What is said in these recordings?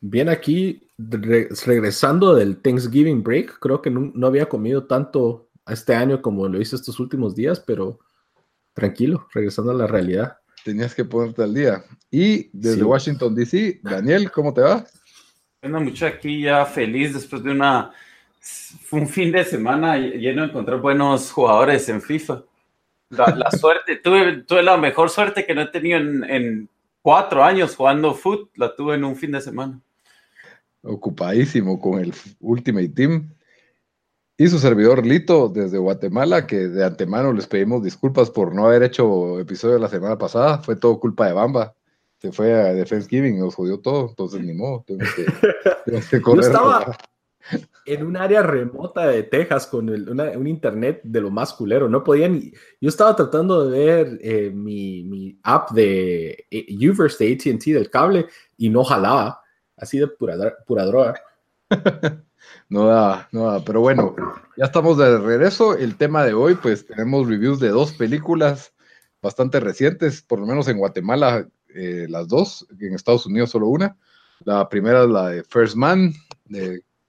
Bien, aquí regresando del Thanksgiving break, creo que no, había comido tanto este año como lo hice estos últimos días, pero tranquilo, regresando a la realidad. Tenías que ponerte al día. Y desde Washington, D.C., Daniel, ¿cómo te va? Bueno, mucho aquí ya feliz después de una un fin de semana lleno de encontrar buenos jugadores en FIFA. La, suerte, tuve, tuve, la mejor suerte que no he tenido en, en cuatro años jugando foot, la tuve en un fin de semana ocupadísimo con el Ultimate Team. Y su servidor Lito desde Guatemala, que de antemano les pedimos disculpas por no haber hecho episodio la semana pasada. Fue todo culpa de Bamba. Se fue a Defense Giving, nos jodió todo. Entonces, ni modo. Yo estaba en un área remota de Texas con un internet de lo más culero. No podía ni. Yo estaba tratando de ver eh, mi, mi, app de eh, Uverse de ATT del cable y no jalaba así de pura, pura droga. no da, no da, pero bueno, ya estamos de regreso. El tema de hoy, pues tenemos reviews de dos películas bastante recientes, por lo menos en Guatemala, eh, las dos, en Estados Unidos solo una. La primera es la de First Man,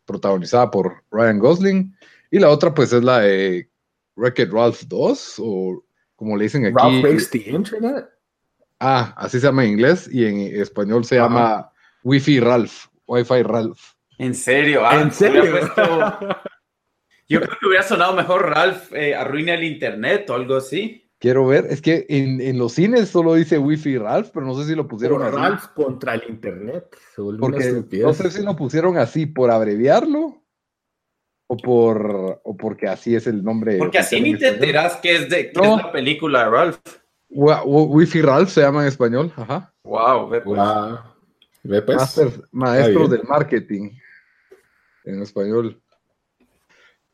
protagonizada por Ryan Gosling, y la otra, pues, es la de Wreck-It Ralph 2, o como le dicen aquí. Ralph Breaks the Internet. Ah, así se llama en inglés, y en español se llama Wi-Fi Ralph, Wi-Fi Ralph. ¿En serio? Ah, ¿En serio? Yo creo que hubiera sonado mejor Ralph eh, arruina el internet o algo así. Quiero ver, es que en, los cines solo dice Wi-Fi Ralph, pero no sé si lo pusieron así. Ralph contra el internet. Porque, no sé si lo pusieron así por abreviarlo o por o porque así es el nombre. Porque así ni te enteras que es de que es la película de Ralph. Wi-Fi Ralph se llama en español, ajá. Wow, pues. wow. Pues? maestros del marketing en español.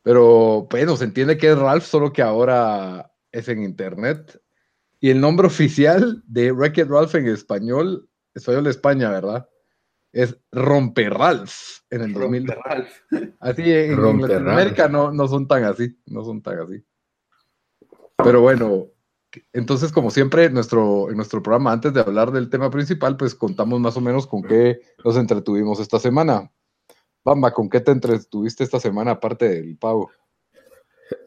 Pero bueno, se entiende que es Ralph, solo que ahora es en internet. Y el nombre oficial de wreck Ralph en español, español de España, ¿verdad? Es Romper Ralph en el 2000. Así en, América no, no son tan así, no son tan así. Pero bueno, entonces, como siempre, nuestro, en nuestro programa, antes de hablar del tema principal, pues contamos más o menos con qué nos entretuvimos esta semana. Bamba, ¿con qué te entretuviste esta semana aparte del pavo?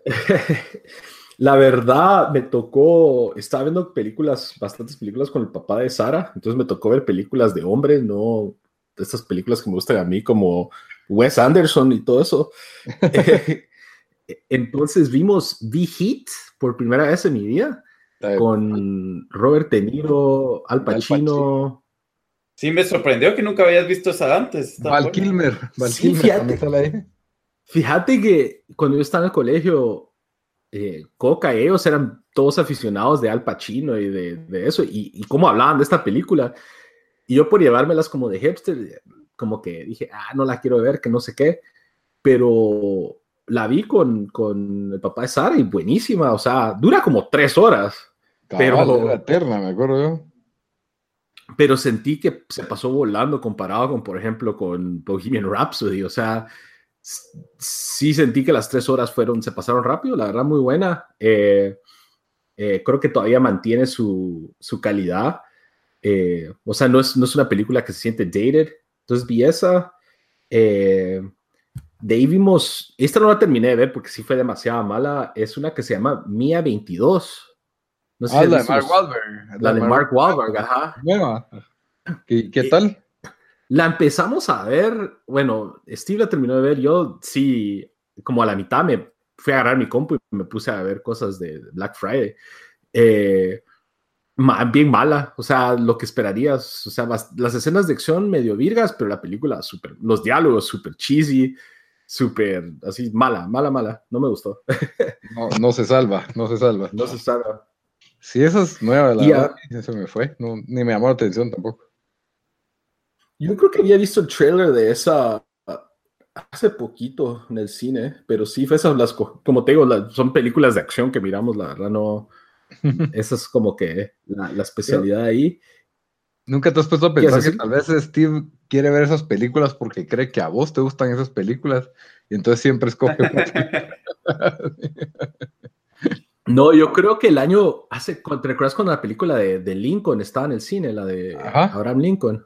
La verdad, me tocó, estaba viendo películas, bastantes películas con el papá de Sara, entonces me tocó ver películas de hombres, no estas películas que me gustan a mí, como Wes Anderson y todo eso. entonces vimos The Heat por primera vez en mi vida con Robert De Niro, Al Pacino. Sí, me sorprendió que nunca habías visto esa antes. Val Kilmer. fíjate, que cuando yo estaba en el colegio, eh, Coca y ellos eran todos aficionados de Al Pacino y de, eso, y, y, cómo hablaban de esta película. Y yo por llevármelas como de hipster, como que dije, ah, no la quiero ver, que no sé qué. Pero la vi con, con el papá de Sara y buenísima, o sea, dura como tres horas pero eterna, me acuerdo yo. Pero sentí que se pasó volando comparado con, por ejemplo, con Bohemian Rhapsody. O sea, sí sentí que las tres horas fueron, se pasaron rápido, la verdad, muy buena. Eh, eh, creo que todavía mantiene su, su calidad. Eh, o sea, no es, no es, una película que se siente dated. Entonces vi esa. de ahí vimos, esta no la terminé de ver porque sí fue demasiado mala. Es una que se llama Mía 22. No sé ah, la de Mark Wahlberg. La, de Mark, Wahlberg, ajá. ¿Qué, tal? La empezamos a ver, bueno, Steve la terminó de ver, yo sí, como a la mitad me fui a agarrar mi compu y me puse a ver cosas de Black Friday. Eh, bien mala, o sea, lo que esperarías, o sea, las, escenas de acción medio virgas, pero la película súper, los diálogos súper cheesy, súper, así, mala, mala, mala, no me gustó. no, no se salva, no se salva. No se salva. Sí, esa es nueva, la verdad. Eso me fue. ni me llamó la atención tampoco. Yo creo que había visto el trailer de esa hace poquito en el cine, pero sí, fue esas las, como te digo, son películas de acción que miramos, la verdad, no. Esa es como que la, la especialidad ahí. ¿Nunca te has puesto a pensar que tal vez Steve quiere ver esas películas porque cree que a vos te gustan esas películas y entonces siempre escoge? no, yo creo que el año, hace, ¿te recuerdas cuando la película de, de Lincoln estaba en el cine, la de Abraham Lincoln?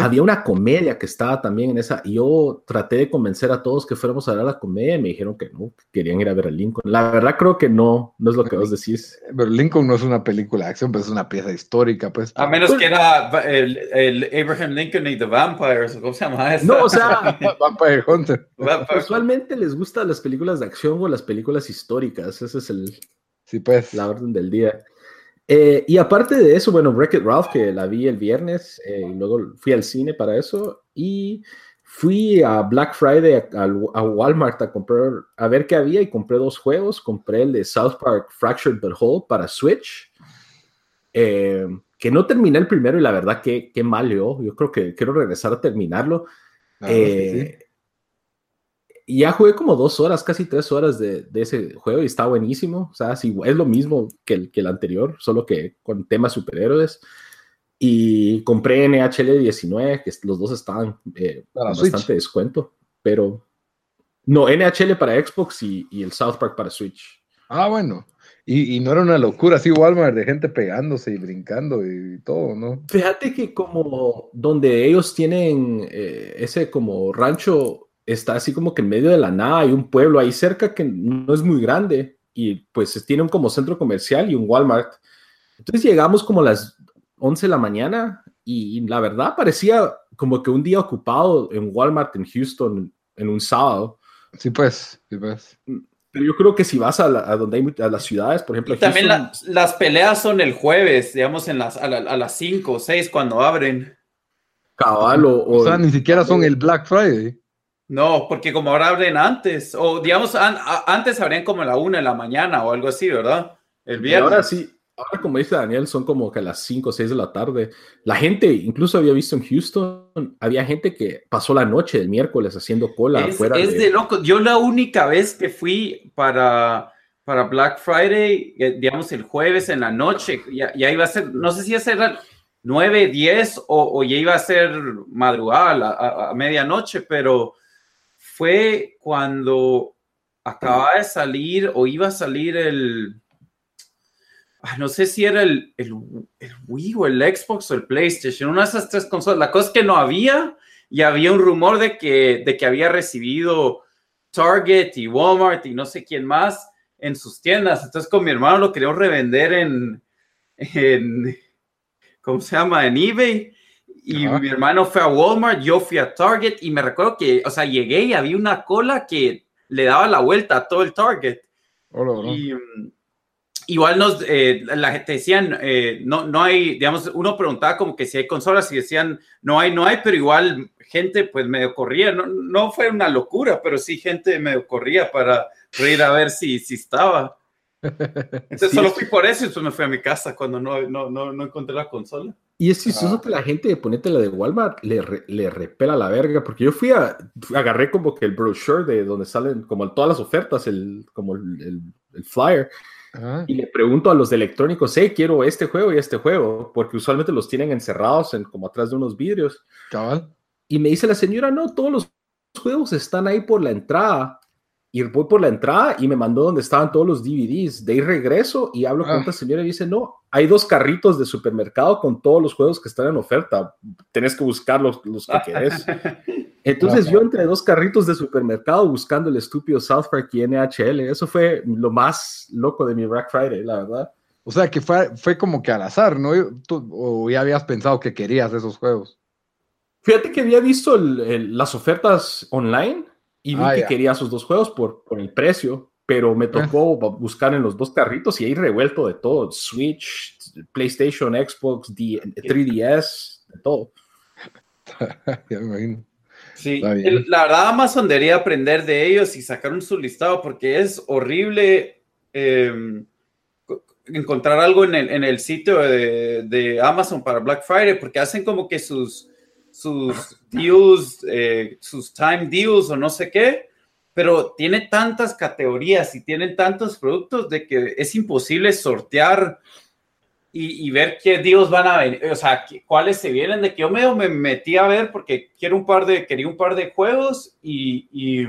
Había una comedia que estaba también en esa. Y yo traté de convencer a todos que fuéramos a ver la comedia y me dijeron que no, que querían ir a ver a Lincoln. La verdad creo que no, no es lo que vos decís. Pero Lincoln no es una película de acción, pues es una pieza histórica, pues. A menos pues que era el, el, Abraham Lincoln y The Vampires, ¿cómo se llama eso? No, o sea, Vampire Hunter. Usualmente les gustan las películas de acción o las películas históricas. Ese es el, sí, pues. la orden del día. Eh, y aparte de eso, bueno, Wreck-It Ralph, que la vi el viernes, eh, y luego fui al cine para eso, y fui a Black Friday a, Walmart a comprar, a ver qué había, y compré dos juegos. Compré el de South Park Fractured But Whole para Switch, eh, que no terminé el primero, y la verdad que, qué mal yo. Yo creo que quiero regresar a terminarlo. Ah, y ya jugué como dos horas, casi tres horas de, ese juego y está buenísimo. O sea, es lo mismo que el, que el anterior, solo que con temas superhéroes. Y compré NHL 19, que los dos estaban eh, con bastante descuento. Pero no, NHL para Xbox y, el South Park para Switch. Ah, bueno. Y, no era una locura así Walmart de gente pegándose y brincando y todo, ¿no? Fíjate que como donde ellos tienen eh, ese como rancho está así como que en medio de la nada, hay un pueblo ahí cerca que no es muy grande y pues tiene un como centro comercial y un Walmart. Entonces llegamos como a las 11 de la mañana y, la verdad parecía como que un día ocupado en Walmart en Houston en un sábado. Sí, pues, sí, pues. Pero yo creo que si vas a, donde hay a las ciudades, por ejemplo. también las peleas son el jueves, digamos, en las, a, las 5 o 6 cuando abren. Cabal o, o, sea, ni siquiera son el Black Friday. No, porque como ahora abren antes, o digamos, antes abrían como a la una de la mañana o algo así, ¿verdad? El viernes. ahora sí, ahora como dice Daniel, son como que a las 5 o 6 de la tarde. La gente, incluso había visto en Houston, había gente que pasó la noche del miércoles haciendo cola es, afuera. Es de... loco. Yo la única vez que fui para, para Black Friday, eh, digamos el jueves en la noche, ya, iba a ser, no sé si iba a ser 9, 10 o, ya iba a ser madrugada, a, a medianoche, pero fue cuando acababa de salir o iba a salir el, ah, no sé si era el, el, Wii o el Xbox o el PlayStation, una de esas tres consolas. La cosa es que no había y había un rumor de que, de que había recibido Target y Walmart y no sé quién más en sus tiendas. Entonces con mi hermano lo queríamos revender en, en ¿cómo se llama? En eBay. Y mi hermano fue a Walmart, yo fui a Target y me recuerdo que, o sea, llegué y había una cola que le daba la vuelta a todo el Target. Y mm, igual nos, eh, la gente decían, eh, no, no hay, digamos, uno preguntaba como que si hay consolas y decían, no hay, no hay, pero igual gente pues medio corría, no, no fue una locura, pero sí gente medio corría para ir a ver si, si estaba. Entonces solo fui por eso y después me fui a mi casa cuando no, no, no, no encontré la consola. Y es chistoso que la gente, ponete la de Walmart, le, le repela la verga, porque yo fui a, agarré como que el brochure de donde salen como todas las ofertas, el, como el, el, flyer, y le pregunto a los de electrónicos, hey, quiero este juego y este juego, porque usualmente los tienen encerrados en como atrás de unos vidrios. Y me dice la señora, no, todos los juegos están ahí por la entrada y voy por la entrada y me mandó donde estaban todos los DVDs. De ahí regreso y hablo con ah. esta señora y dice, no, hay dos carritos de supermercado con todos los juegos que están en oferta. Tenés que buscar los, los que querés. Entonces yo entre dos carritos de supermercado buscando el estúpido South Park y NHL. Eso fue lo más loco de mi Black Friday, la verdad. O sea, que fue, fue como que al azar, ¿no? ¿O ya habías pensado que querías esos juegos? Fíjate que había visto las ofertas online y vi ah, que quería esos dos juegos por, por el precio, pero me tocó buscar en los dos carritos y ahí revuelto de todo: Switch, PlayStation, Xbox, 3DS, de todo. ya me imagino. Sí, la verdad Amazon debería aprender de ellos y sacar un su listado porque es horrible em, encontrar algo en el, en el sitio de, de, Amazon para Black Friday porque hacen como que sus sus deals, eh, sus time deals o no sé qué, pero tiene tantas categorías y tienen tantos productos de que es imposible sortear y, ver qué deals van a venir, o sea, cuáles se vienen, de que yo medio me metí a ver porque quiero un par de, quería un par de juegos y, y,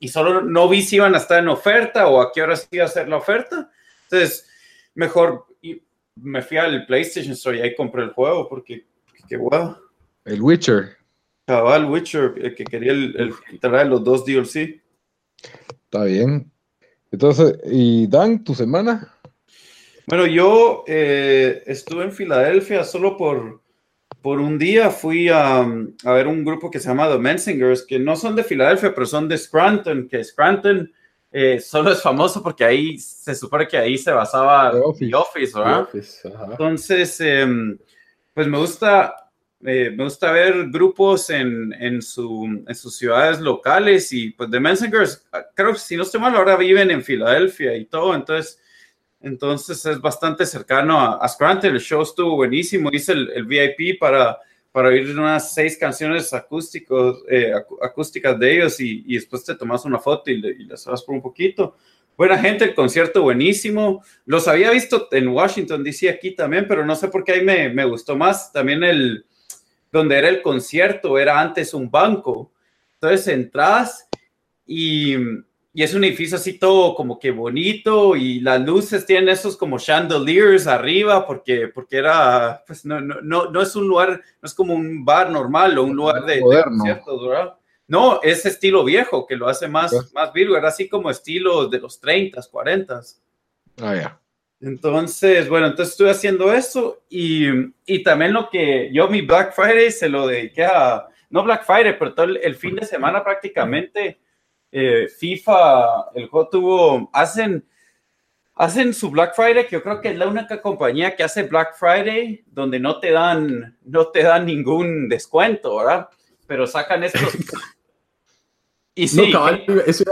y solo no vi si iban a estar en oferta o a qué hora iba a ser la oferta. Entonces, mejor me fui al PlayStation Store y ahí compré el juego porque, qué guau. El Witcher. el Witcher, el que quería el, el traer los dos DLC. Está bien. Entonces, ¿y Dan, tu semana? Bueno, yo eh, estuve en Filadelfia solo por, por un día. Fui a, a, ver un grupo que se llama The Mensingers, que no son de Filadelfia, pero son de Scranton, que Scranton eh, solo es famoso porque ahí se supone que ahí se basaba The Office, ¿verdad? Entonces, em, pues me gusta, eh, me gusta ver grupos en, en, su, en, sus ciudades locales y pues The Mensingers, creo que si no estoy mal, ahora viven en Filadelfia y todo, entonces entonces es bastante cercano a, a Scranton. El show estuvo buenísimo. Hice el, VIP para, para oír unas seis canciones acústicos, eh, acústicas de ellos y, y, después te tomas una foto y, y las hablas por un poquito. Buena gente, el concierto buenísimo. Los había visto en Washington, D.C. aquí también, pero no sé por qué ahí me, me gustó más. También el, donde era el concierto, era antes un banco. Entonces entras y y es un edificio así todo como que bonito y las luces tienen esos como chandeliers arriba porque, porque era, pues no, no, no, es un lugar, no es como un bar normal o un lugar de, Moderno. No, es estilo viejo que lo hace más, más virgo, era así como estilo de los 30, 40. Ah, ya. Entonces, bueno, entonces estuve haciendo eso y, y, también lo que yo mi Black Friday se lo dediqué a, no Black Friday, pero todo el fin de semana prácticamente eh, FIFA, el juego tuvo, hacen, hacen su Black Friday, que yo creo que es la única compañía que hace Black Friday donde no te dan, no te dan ningún descuento, ¿verdad? Pero sacan estos. y sí. eso,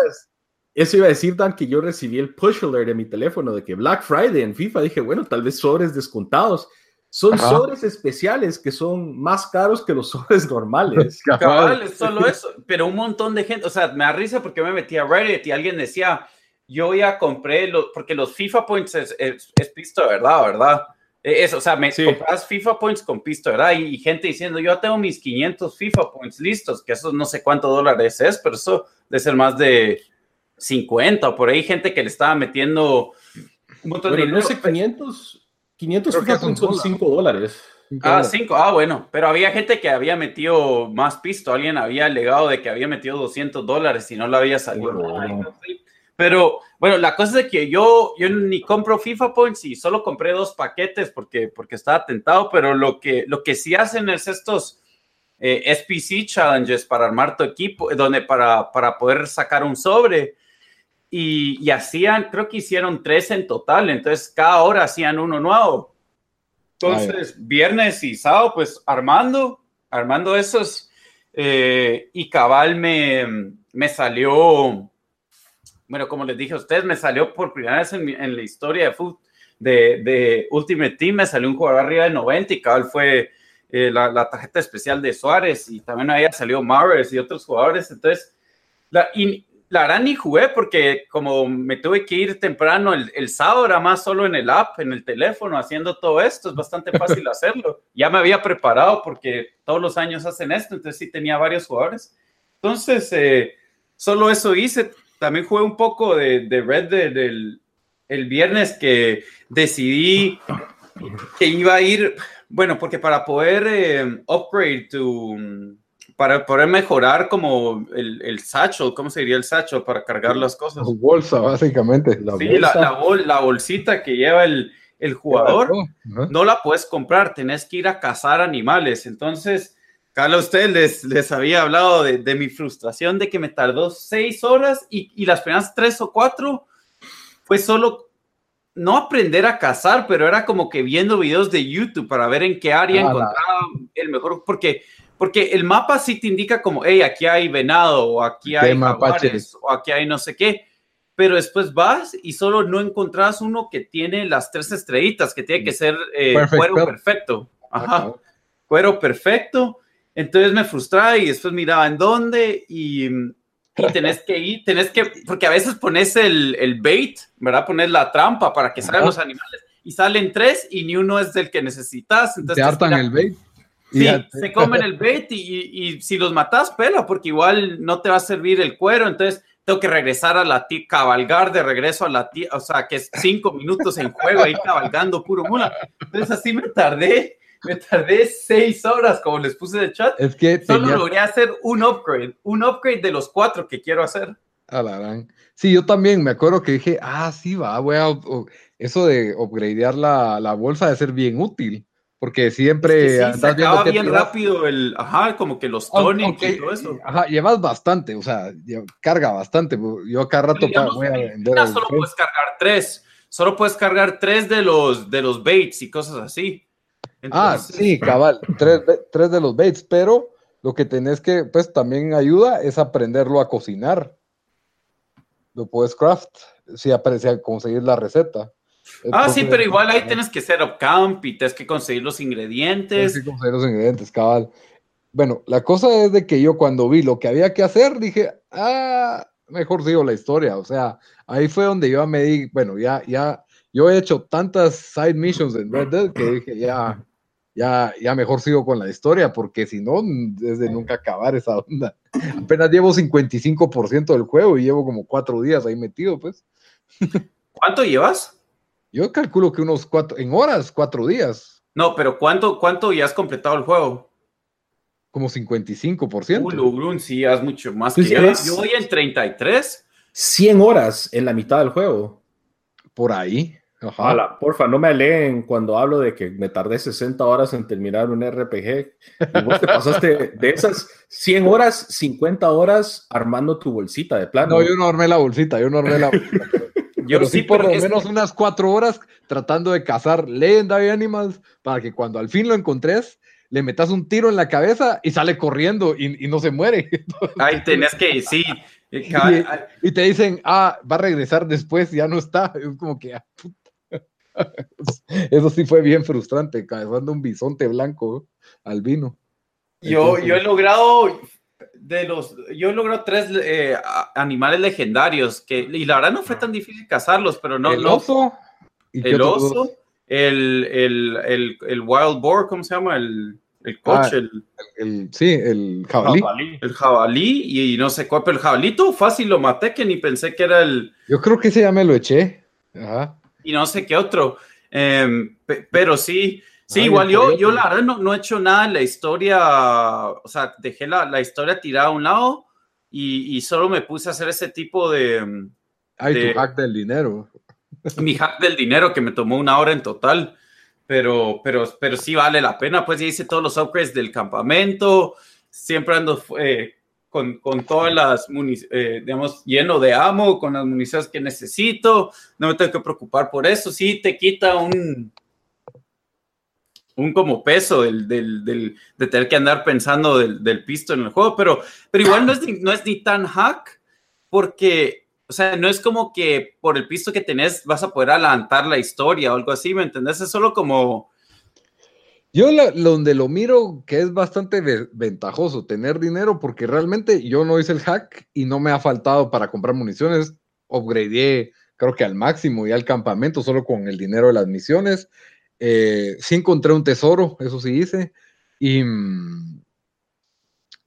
iba a, decir, Dan, que yo recibí el push alert de mi teléfono de que Black Friday en FIFA, dije, bueno, tal vez sobres descontados. Son sobres especiales que son más caros que los sobres normales. Cabal, solo eso. Pero un montón de gente, o sea, me da risa porque me metí a Reddit y alguien decía, yo ya compré, lo, porque los FIFA Points es, es, pisto verdad, ¿verdad? E, es, o sea, me compras FIFA Points con pisto, ¿verdad? Y, gente diciendo, yo tengo mis 500 FIFA Points listos, que eso no sé cuántos dólares es, pero eso debe ser más de 50 o por ahí gente que le estaba metiendo un montón de dinero. No sé, 500 500 son 5 dólares. Ah, 5, ah, bueno, pero había gente que había metido más pisto, alguien había alegado de que había metido 200 dólares y no lo había salido. Pero bueno, la cosa es que yo, yo ni compro FIFA Points y solo compré dos paquetes porque, porque estaba tentado, pero lo que, lo que sí hacen es estos eh, SPC challenges para armar tu equipo, donde para, para poder sacar un sobre y, hacían, creo que hicieron tres en total, entonces cada hora hacían uno nuevo. Entonces, viernes y sábado, pues armando, armando esos, eh, y cabal me, me salió, bueno, como les dije a ustedes, me salió por primera vez en, la historia de fútbol. De, de, Ultimate Team me salió un jugador arriba de 90 y cabal fue eh, la, la, tarjeta especial de Suárez y también había salido Mares y otros jugadores. Entonces, la, y la verdad ni jugué porque como me tuve que ir temprano el, el, sábado, era más solo en el app, en el teléfono, haciendo todo esto, es bastante fácil hacerlo. Ya me había preparado porque todos los años hacen esto, entonces sí tenía varios jugadores. Entonces, eh, solo eso hice. También jugué un poco de, de Red del el viernes que decidí que iba a ir, bueno, porque para poder eh, upgrade tu para poder mejorar como el, el satchel, ¿cómo se diría el satchel para cargar las cosas? bolsa, básicamente. La sí, La, la, bolsita que lleva el, el jugador, no la puedes comprar, tenés que ir a cazar animales. Entonces, Carlos, usted les, les había hablado de, de, mi frustración de que me tardó seis horas y, y las primeras tres o cuatro fue solo no aprender a cazar, pero era como que viendo videos de YouTube para ver en qué área ah, encontraba el mejor, porque porque el mapa sí te indica como, hey, aquí hay venado, o aquí hay jaguares, o aquí hay no sé qué. Pero después vas y solo no encontrás uno que tiene las tres estrellitas, que tiene que ser eh, cuero perfecto. Ajá. Cuero perfecto. Entonces me frustraba y después miraba en dónde y, y tenés que ir, tenés que, porque a veces pones el, el bait, ¿verdad? Pones la trampa para que salgan los animales y salen tres y ni uno es del que necesitas. Entonces te hartan el bait. Sí, se comen el bait y, y, si los matas, pela, porque igual no te va a servir el cuero. Entonces tengo que regresar a la tía, cabalgar de regreso a la tía, o sea, que es cinco minutos en juego ahí cabalgando puro mula. Entonces así me tardé, me tardé seis horas, como les puse de chat. Es que solo logré hacer un upgrade, un upgrade de los cuatro que quiero hacer. Alarán. Sí, yo también me acuerdo que dije, ah, sí, va, voy a, eso de upgradear la, la bolsa de ser bien útil porque siempre es que sí, bien rápido el, ajá, como que los tonics y todo eso. Ajá, llevas bastante, o sea, carga bastante. Yo acá rato voy a vender. Solo puedes cargar tres, solo puedes cargar tres de los, de los baits y cosas así. ah, sí, cabal, tres, tres de los baits, pero lo que tenés que, pues también ayuda es aprenderlo a cocinar. Lo puedes craft, si aparece a conseguir la receta ah, sí, pero igual ahí tienes que ser camp y tienes que conseguir los ingredientes. Tienes que conseguir los ingredientes, cabal. Bueno, la cosa es de que yo cuando vi lo que había que hacer, dije, ah, mejor sigo la historia. O sea, ahí fue donde yo me di, bueno, ya, ya, yo he hecho tantas side missions en Red Dead que dije, ya, ya, ya mejor sigo con la historia, porque si no, es de nunca acabar esa onda. Apenas llevo 55% del juego y llevo como cuatro días ahí metido, pues. ¿Cuánto llevas? Yo calculo que unos cuatro, en horas, cuatro días. No, pero ¿cuánto, cuánto ya has completado el juego? Como 55%. Uy, sí, has mucho más que yo. Yo voy en 33. 100 horas en la mitad del juego. Por ahí. Ajá. porfa, no me aleguen cuando hablo de que me tardé 60 horas en terminar un RPG. Y vos te pasaste de esas 100 horas, 50 horas armando tu bolsita de plano. No, yo no armé la bolsita, yo no armé la bolsita. Yo sí, por lo menos unas cuatro horas tratando de cazar Legendary Animals para que cuando al fin lo encontres, le metas un tiro en la cabeza y sale corriendo y, no se muere. Ay, tenés que, sí. Y, te dicen, ah, va a regresar después, ya no está. Es como que, ah, Eso sí fue bien frustrante, cazando un bisonte blanco al vino. Yo, yo he logrado de los, yo logró tres eh, animales legendarios que, y la verdad no fue tan difícil cazarlos, pero no. El oso. el oso, el, el, el, wild boar, ¿cómo se llama? El, el coche, ah, el, sí, el jabalí. El jabalí, y, no sé cuál, pero el jabalito fácil lo maté, que ni pensé que era el. Yo creo que ese ya me lo eché. Y no sé qué otro. Em, pero sí, Sí, igual yo, yo la verdad no, no, he hecho nada en la historia, o sea, dejé la, la historia tirada a un lado y, y, solo me puse a hacer ese tipo de... Ay, tu hack del dinero. Mi hack del dinero que me tomó una hora en total, pero, pero, pero sí vale la pena, pues ya hice todos los upgrades del campamento, siempre ando eh, con, con, todas las municiones, eh, digamos, lleno de amo, con las municiones que necesito, no me tengo que preocupar por eso, sí te quita un un como peso del, del, del, de tener que andar pensando del, del, pisto en el juego, pero, pero igual no es, ni, no es ni tan hack porque, o sea, no es como que por el pisto que tenés vas a poder adelantar la historia o algo así, ¿me entendés? Es solo como... Yo donde lo miro que es bastante ventajoso tener dinero porque realmente yo no hice el hack y no me ha faltado para comprar municiones, upgradeé creo que al máximo y al campamento solo con el dinero de las misiones eh, sí encontré un tesoro, eso sí hice. Y.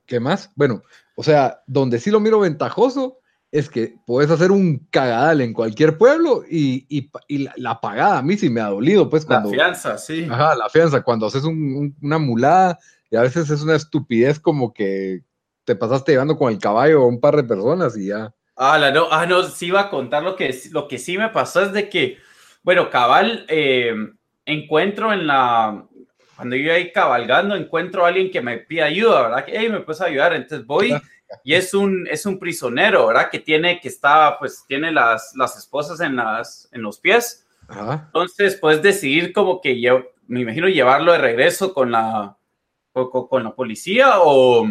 ¿Qué más? Bueno, o sea, donde sí lo miro ventajoso es que puedes hacer un cagadal en cualquier pueblo y, la, pagada a mí sí me ha dolido, pues cuando... La fianza, sí. Ajá, la fianza, cuando haces una mulada y a veces es una estupidez como que te pasaste llevando con el caballo a un par de personas y ya. Ah, no, ah, no, sí iba a contar lo que, lo que sí me pasó es de que, bueno, cabal, eh, encuentro en la, cuando yo ahí cabalgando, encuentro a alguien que me pide ayuda, ¿verdad? Que, hey, me puedes ayudar, entonces voy y es un, es un prisionero, ¿verdad? Que tiene, que está, pues, tiene las, las esposas en, las, en los pies. Entonces, puedes decidir como que yo, me imagino llevarlo de regreso con la, con, con la policía o,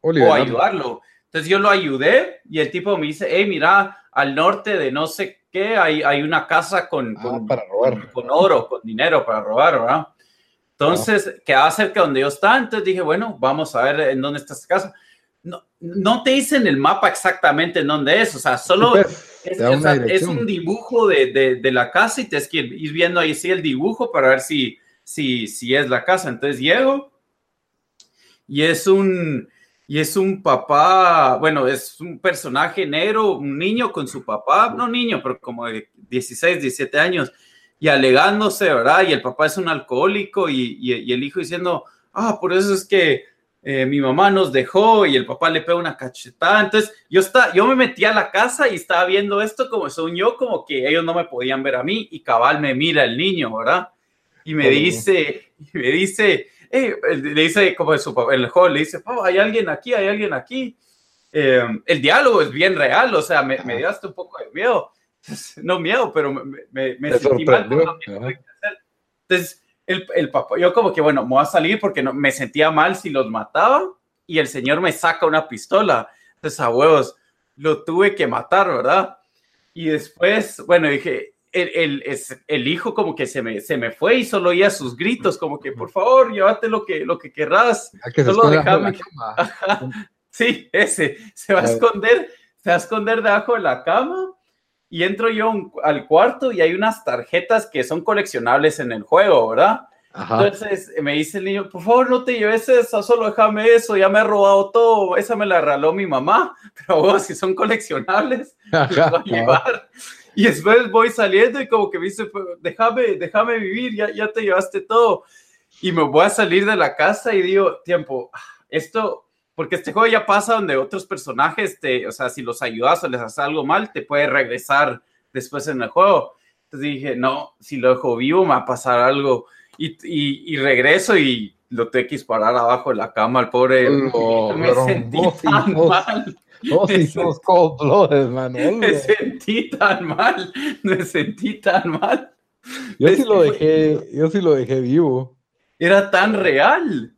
o ayudarlo. Entonces yo lo ayudé y el tipo me dice, hey, mira, al norte de no sé hay, hay una casa con, ah, con, con, oro, con dinero para robar, ¿verdad? Entonces, quedaba cerca donde yo estaba, entonces dije, bueno, vamos a ver en dónde está esta casa. No, no te dicen el mapa exactamente en dónde es, o sea, solo es, es, un dibujo de, de, de, la casa y tienes que ir viendo ahí sí el dibujo para ver si, si, si es la casa. Entonces llego y es un, y es un papá, bueno, es un personaje negro, un niño con su papá, no niño, pero como de 16, 17 años, y alegándose, ¿verdad? Y el papá es un alcohólico y, y, el hijo diciendo, ah, por eso es que eh, mi mamá nos dejó y el papá le pega una cachetada. Entonces yo, está, yo me metí a la casa y estaba viendo esto como son yo, como que ellos no me podían ver a mí y cabal me mira el niño, ¿verdad? Y me dice, y me dice, eh, le dice como en, su, en el juego, le dice, hay alguien aquí, hay alguien aquí. Eh, el diálogo es bien real, o sea, me, me dio hasta un poco de miedo. No miedo, pero me, me, me sentí mal. Entonces, el, el, papá, yo como que, bueno, me voy a salir porque no, me sentía mal si los mataba y el señor me saca una pistola. Entonces, a huevos, lo tuve que matar, ¿verdad? Y después, bueno, dije, el, el, el, hijo como que se me, se me fue y solo oía sus gritos, como que por favor, llévate lo que, lo que querrás. solo déjame. sí, ese, se va a esconder, se va a esconder debajo de la cama y entro yo al cuarto y hay unas tarjetas que son coleccionables en el juego, ¿verdad? Entonces me dice el niño, por favor no te lleves esa, solo déjame eso, ya me he robado todo, esa me la regaló mi mamá, pero vos si son coleccionables, voy a llevar. Y después voy saliendo y como que me dice, pues, déjame, déjame vivir, ya, ya te llevaste todo. Y me voy a salir de la casa y digo, tiempo, esto, porque este juego ya pasa donde otros personajes, te, o sea, si los ayudas o les haces algo mal, te puede regresar después en el juego. Entonces dije, no, si lo dejo vivo me va a pasar algo. Y, y, y regreso y lo tengo que disparar abajo de la cama al pobre. me sentí tan mal. No, si sos cold Manuel. Me sentí tan mal, me sentí tan mal. Yo sí lo dejé, yo sí lo dejé vivo. Era tan real.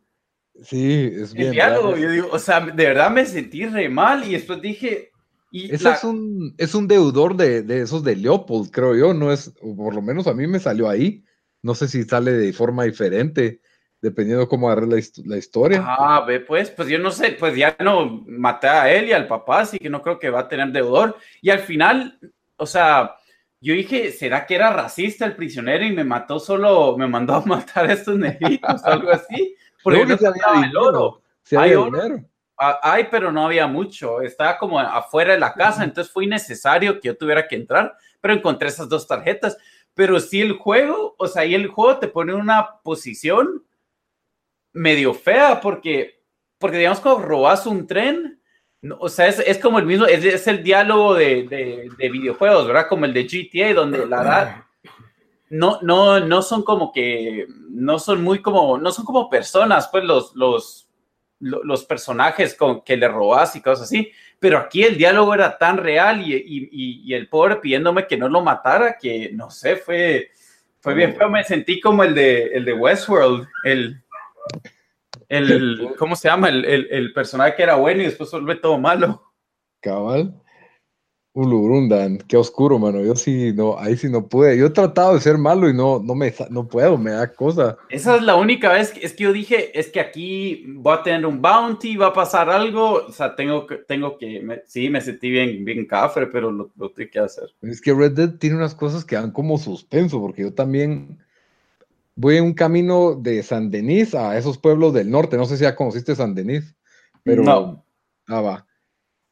Sí, es bien. yo digo, o sea, de verdad me sentí re mal y después dije. Y Ese es, un, es un deudor de, de, esos de Leopold, creo yo, no es, por lo menos a mí me salió ahí. No sé si sale de forma diferente dependiendo cómo agarre la, la, historia. Ah, ve, pues, pues yo no sé, pues ya no maté a él y al papá, así que no creo que va a tener deudor. Y al final, o sea, yo dije, ¿será que era racista el prisionero y me mató solo, me mandó a matar a estos negritos o algo así? Porque no, había el oro. hay oro. Hay, pero no había mucho. Estaba como afuera de la casa, entonces fue innecesario que yo tuviera que entrar, pero encontré esas dos tarjetas. Pero si el juego, o sea, y el juego te pone en una posición medio fea porque, porque digamos, como robas un tren, o sea, es, es, como el mismo, es, es el diálogo de, de, de, videojuegos, ¿verdad? Como el de GTA, donde la verdad no, no, no son como que, no son muy como, no son como personas, pues los, los, los personajes con, que le robas y cosas así, pero aquí el diálogo era tan real y, y, y el pobre pidiéndome que no lo matara, que no sé, fue, fue bien feo, me sentí como el de, el de Westworld, el, el, ¿cómo se llama? El, el, el, personaje que era bueno y después vuelve todo malo. Cabal. Ulurundan, qué oscuro, mano. Yo sí, no, ahí sí no pude. Yo he tratado de ser malo y no, no me, no puedo, me da cosa. Esa es la única vez que, es que yo dije, es que aquí voy a tener un bounty, va a pasar algo, o sea, tengo que, tengo que, sí, me sentí bien, bien cafre, pero lo, lo tengo que hacer. Es que Red Dead tiene unas cosas que dan como suspenso, porque yo también, voy en un camino de San Denis a esos pueblos del norte. No sé si ya conociste San Denis, pero. No. Ah, va.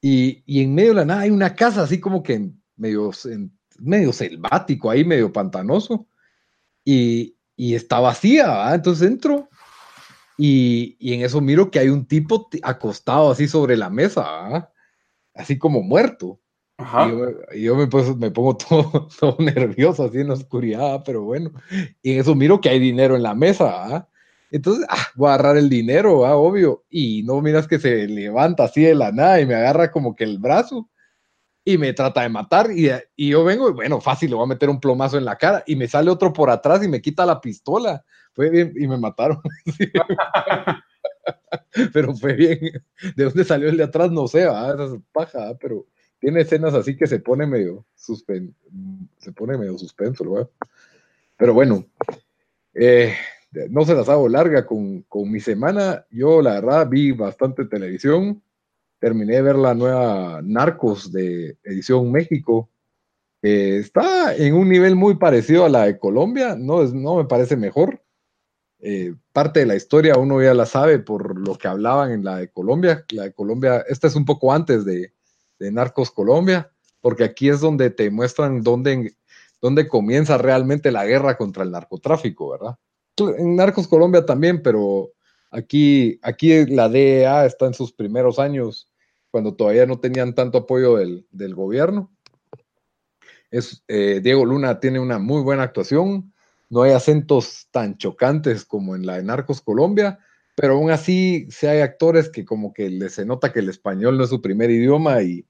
Y, y, en medio de la nada hay una casa así como que medio, medio selvático, ahí medio pantanoso. Y, y está vacía, entonces entro y, y, en eso miro que hay un tipo acostado así sobre la mesa, así como muerto. Y yo, me, pues, me, pongo todo, todo, nervioso así en la oscuridad, pero bueno. Y en eso miro que hay dinero en la mesa. Entonces, ah, voy a agarrar el dinero, obvio. Y no miras que se levanta así de la nada y me agarra como que el brazo y me trata de matar. Y, y yo vengo y bueno, fácil, le voy a meter un plomazo en la cara. Y me sale otro por atrás y me quita la pistola. Fue bien y me mataron. pero fue bien. ¿De dónde salió el de atrás? No sé, esa es paja, pero tiene escenas así que se pone medio suspen se pone medio suspenso, ¿verdad? Pero bueno, eh, no se las hago larga con, con mi semana. Yo, la verdad, vi bastante televisión. Terminé de ver la nueva Narcos de Edición México. está en un nivel muy parecido a la de Colombia. No, es, no me parece mejor. Eh, parte de la historia uno ya la sabe por lo que hablaban en la de Colombia. La de Colombia, esta es un poco antes de, de Narcos Colombia, porque aquí es donde te muestran dónde, dónde comienza realmente la guerra contra el narcotráfico, ¿verdad? En Narcos Colombia también, pero aquí, aquí la DEA está en sus primeros años, cuando todavía no tenían tanto apoyo del, del gobierno. Es, eh, Diego Luna tiene una muy buena actuación, no hay acentos tan chocantes como en la de Narcos Colombia, pero aún así sí hay actores que como que les se nota que el español no es su primer idioma y,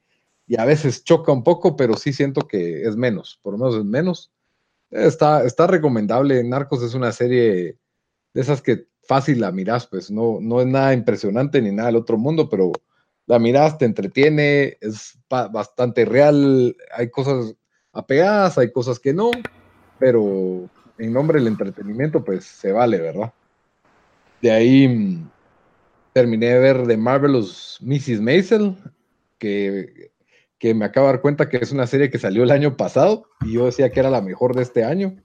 y a veces choca un poco, pero sí siento que es menos, por lo menos es menos. Está, está recomendable. Narcos es una serie de esas que fácil la miras, pues no, no es nada impresionante ni nada del otro mundo, pero la miras, te entretiene, es bastante real, hay cosas apegadas, hay cosas que no, pero en nombre del entretenimiento, pues se vale, ¿verdad? De ahí mm, terminé de ver The Marvelous Mrs. Maisel, que que me acabo de dar cuenta que es una serie que salió el año pasado y yo decía que era la mejor de este año,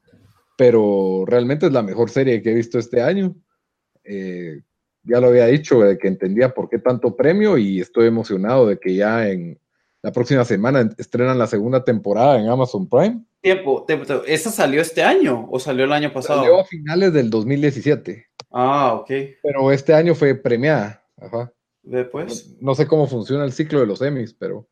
pero realmente es la mejor serie que he visto este año. Eh, ya lo había dicho, de que entendía por qué tanto premio y estoy emocionado de que ya en la próxima semana estrenan la segunda temporada en Amazon Prime. Tiempo, tiempo, ¿esa salió este año o salió el año pasado? Salió a finales del 2017. Ah, ok. Pero este año fue premiada. Ajá. Después. No, no sé cómo funciona el ciclo de los Emmys, pero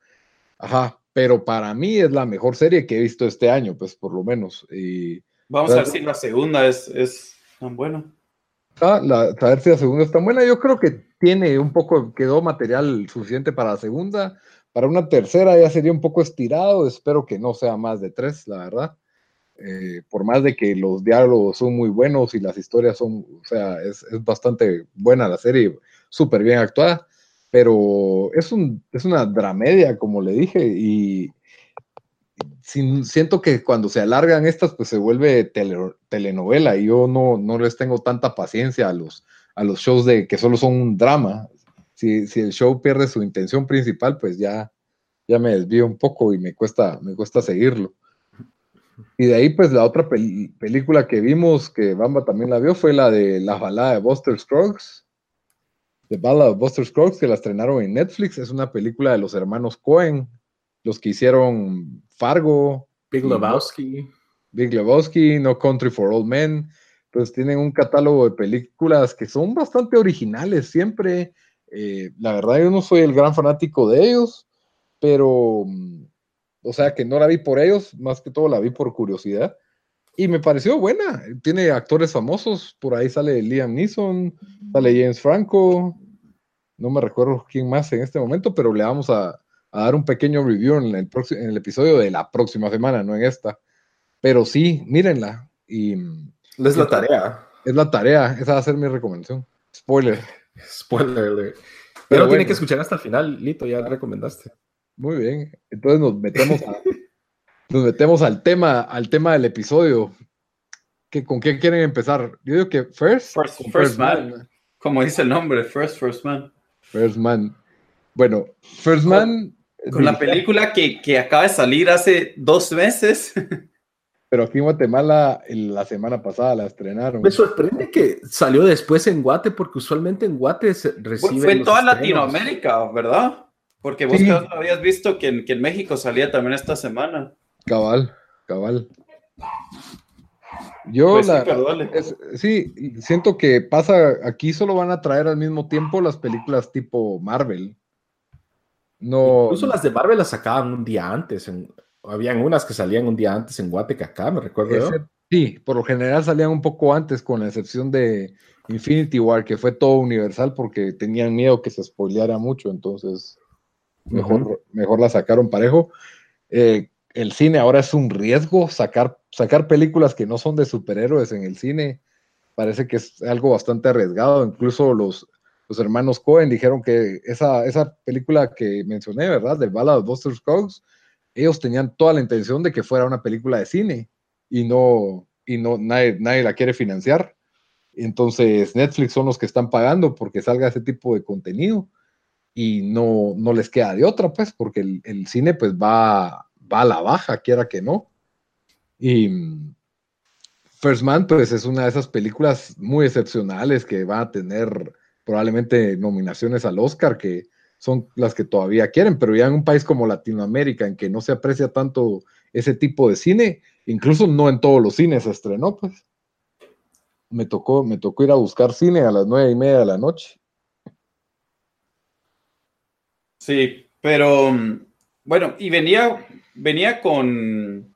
Ajá, pero para mí es la mejor serie que he visto este año, pues por lo menos. Y, Vamos a ver si la segunda es, es tan buena. Ah, la, a ver si la segunda es tan buena. Yo creo que tiene un poco, quedó material suficiente para la segunda. Para una tercera ya sería un poco estirado. Espero que no sea más de tres, la verdad. Eh, por más de que los diálogos son muy buenos y las historias son, o sea, es, es bastante buena la serie, súper bien actuada pero es, un, es una dramedia, como le dije, y siento que cuando se alargan estas, pues se vuelve telenovela, y yo no, no les tengo tanta paciencia a los, a los shows de que solo son un drama. Si, si el show pierde su intención principal, pues ya, ya me desvío un poco y me cuesta, me cuesta seguirlo. Y de ahí, pues la otra película que vimos, que Bamba también la vio, fue la de La balada de Buster Scruggs, The Ballad of Buster Scruggs, que la estrenaron en Netflix. Es una película de los hermanos Cohen, los que hicieron Fargo. Big Lebowski. Big Lebowski, No Country for Old Men. Pues tienen un catálogo de películas que son bastante originales siempre. Eh, la verdad, yo no soy el gran fanático de ellos, pero, mm, o sea, que no la vi por ellos, más que todo la vi por curiosidad. Y me pareció buena. Tiene actores famosos. Por ahí sale Liam Neeson, sale James Franco, no me recuerdo quién más en este momento, pero le vamos a, dar un pequeño review en el, en el episodio de la próxima semana, no en esta. Pero sí, mírenla. Y, es la tarea. Es la tarea, esa va a ser mi recomendación. Spoiler. Spoiler. Pero, tiene que escuchar hasta el final, Lito, ya recomendaste. Muy bien. Entonces nos metemos nos metemos al tema, al tema del episodio. ¿Con qué quieren empezar? Yo digo que First. First, man. Como dice el nombre, First First Man. First Man. Bueno, First Man. Con la película que, que acaba de salir hace dos meses. Pero aquí en Guatemala la semana pasada la estrenaron. Me sorprende que salió después en Guate, porque usualmente en Guate se recibe. Fue en toda Latinoamérica, ¿verdad? Porque vos habías visto que que en México salía también esta semana. Cabal, cabal. Yo pues sí, siento que pasa, aquí solo van a traer al mismo tiempo las películas tipo Marvel. No. Incluso las de Marvel las sacaban un día antes. En, habían unas que salían un día antes en Guatecaca, me recuerdo. Sí, por lo general salían un poco antes, con la excepción de Infinity War, que fue todo universal porque tenían miedo que se spoileara mucho, entonces mejor, mejor la sacaron parejo. Eh, el cine ahora es un riesgo, sacar, sacar películas que no son de superhéroes en el cine, parece que es algo bastante arriesgado, incluso los, los hermanos Cohen dijeron que esa, esa película que mencioné, ¿verdad? De Ballad of Buster Scruggs, ellos tenían toda la intención de que fuera una película de cine y no, y no nadie, nadie la quiere financiar. Entonces Netflix son los que están pagando porque salga ese tipo de contenido y no, no les queda de otra, pues, porque el, cine pues va, va a la baja, quiera que no. Y First Man pues es una de esas películas muy excepcionales que va a tener probablemente nominaciones al Oscar, que son las que todavía quieren, pero ya en un país como Latinoamérica, en que no se aprecia tanto ese tipo de cine, incluso no en todos los cines se estrenó, pues. Me tocó, me tocó ir a buscar cine a las nueve y media de la noche. Sí, pero mm, bueno, y venía, venía con,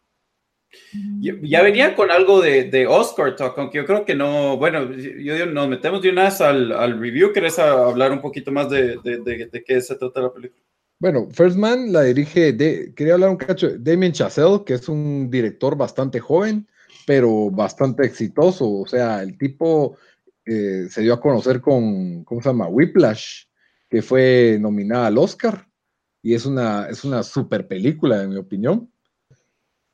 ya venía con algo de, de, Oscar Talk, aunque yo creo que no, bueno, yo, nos metemos de una vez al, al review, ¿querés hablar un poquito más de, de, de, qué se trata la película? Bueno, First Man la dirige, de, quería hablar un cacho de Damien Chazelle, que es un director bastante joven, pero bastante exitoso, o sea, el tipo eh, se dio a conocer con, ¿cómo se llama? Whiplash, que fue nominada al Oscar, y es una, es una super película, en mi opinión.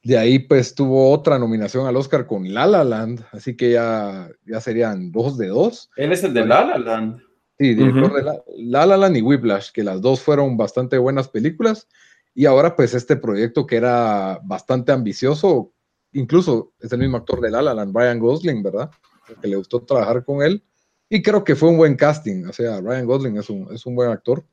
De ahí pues tuvo otra nominación al Oscar con La La Land, así que ya, ya serían dos de dos. Él es el de La La Land. Sí, director de La, La Land y Whiplash, que las dos fueron bastante buenas películas. Y ahora pues este proyecto que era bastante ambicioso, incluso es el mismo actor de La La Land, Ryan Gosling, ¿verdad? Que le gustó trabajar con él. Y creo que fue un buen casting, o sea, Ryan Gosling es un, es un buen actor.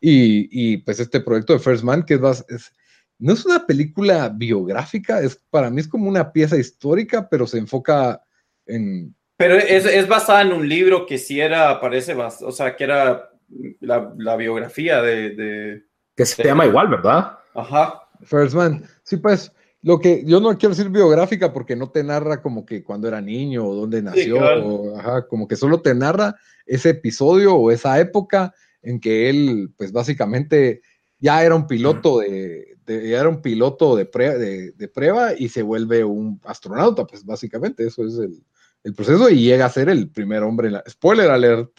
Y, y, pues este proyecto de First Man, que es, es no es una película biográfica, es, para mí es como una pieza histórica, pero se enfoca en... Pero es, es basada en un libro que sí era, parece, o sea, que era la, la biografía de, de, Que se llama igual, ¿verdad? Ajá. First Man. Sí, pues, lo que yo no quiero decir biográfica porque no te narra como que cuando era niño o dónde nació, o, ajá, como que solo te narra ese episodio o esa época en que él, pues básicamente ya era un piloto de, era un piloto de, prueba y se vuelve un astronauta, pues básicamente eso es el, proceso y llega a ser el primer hombre en la, spoiler alert,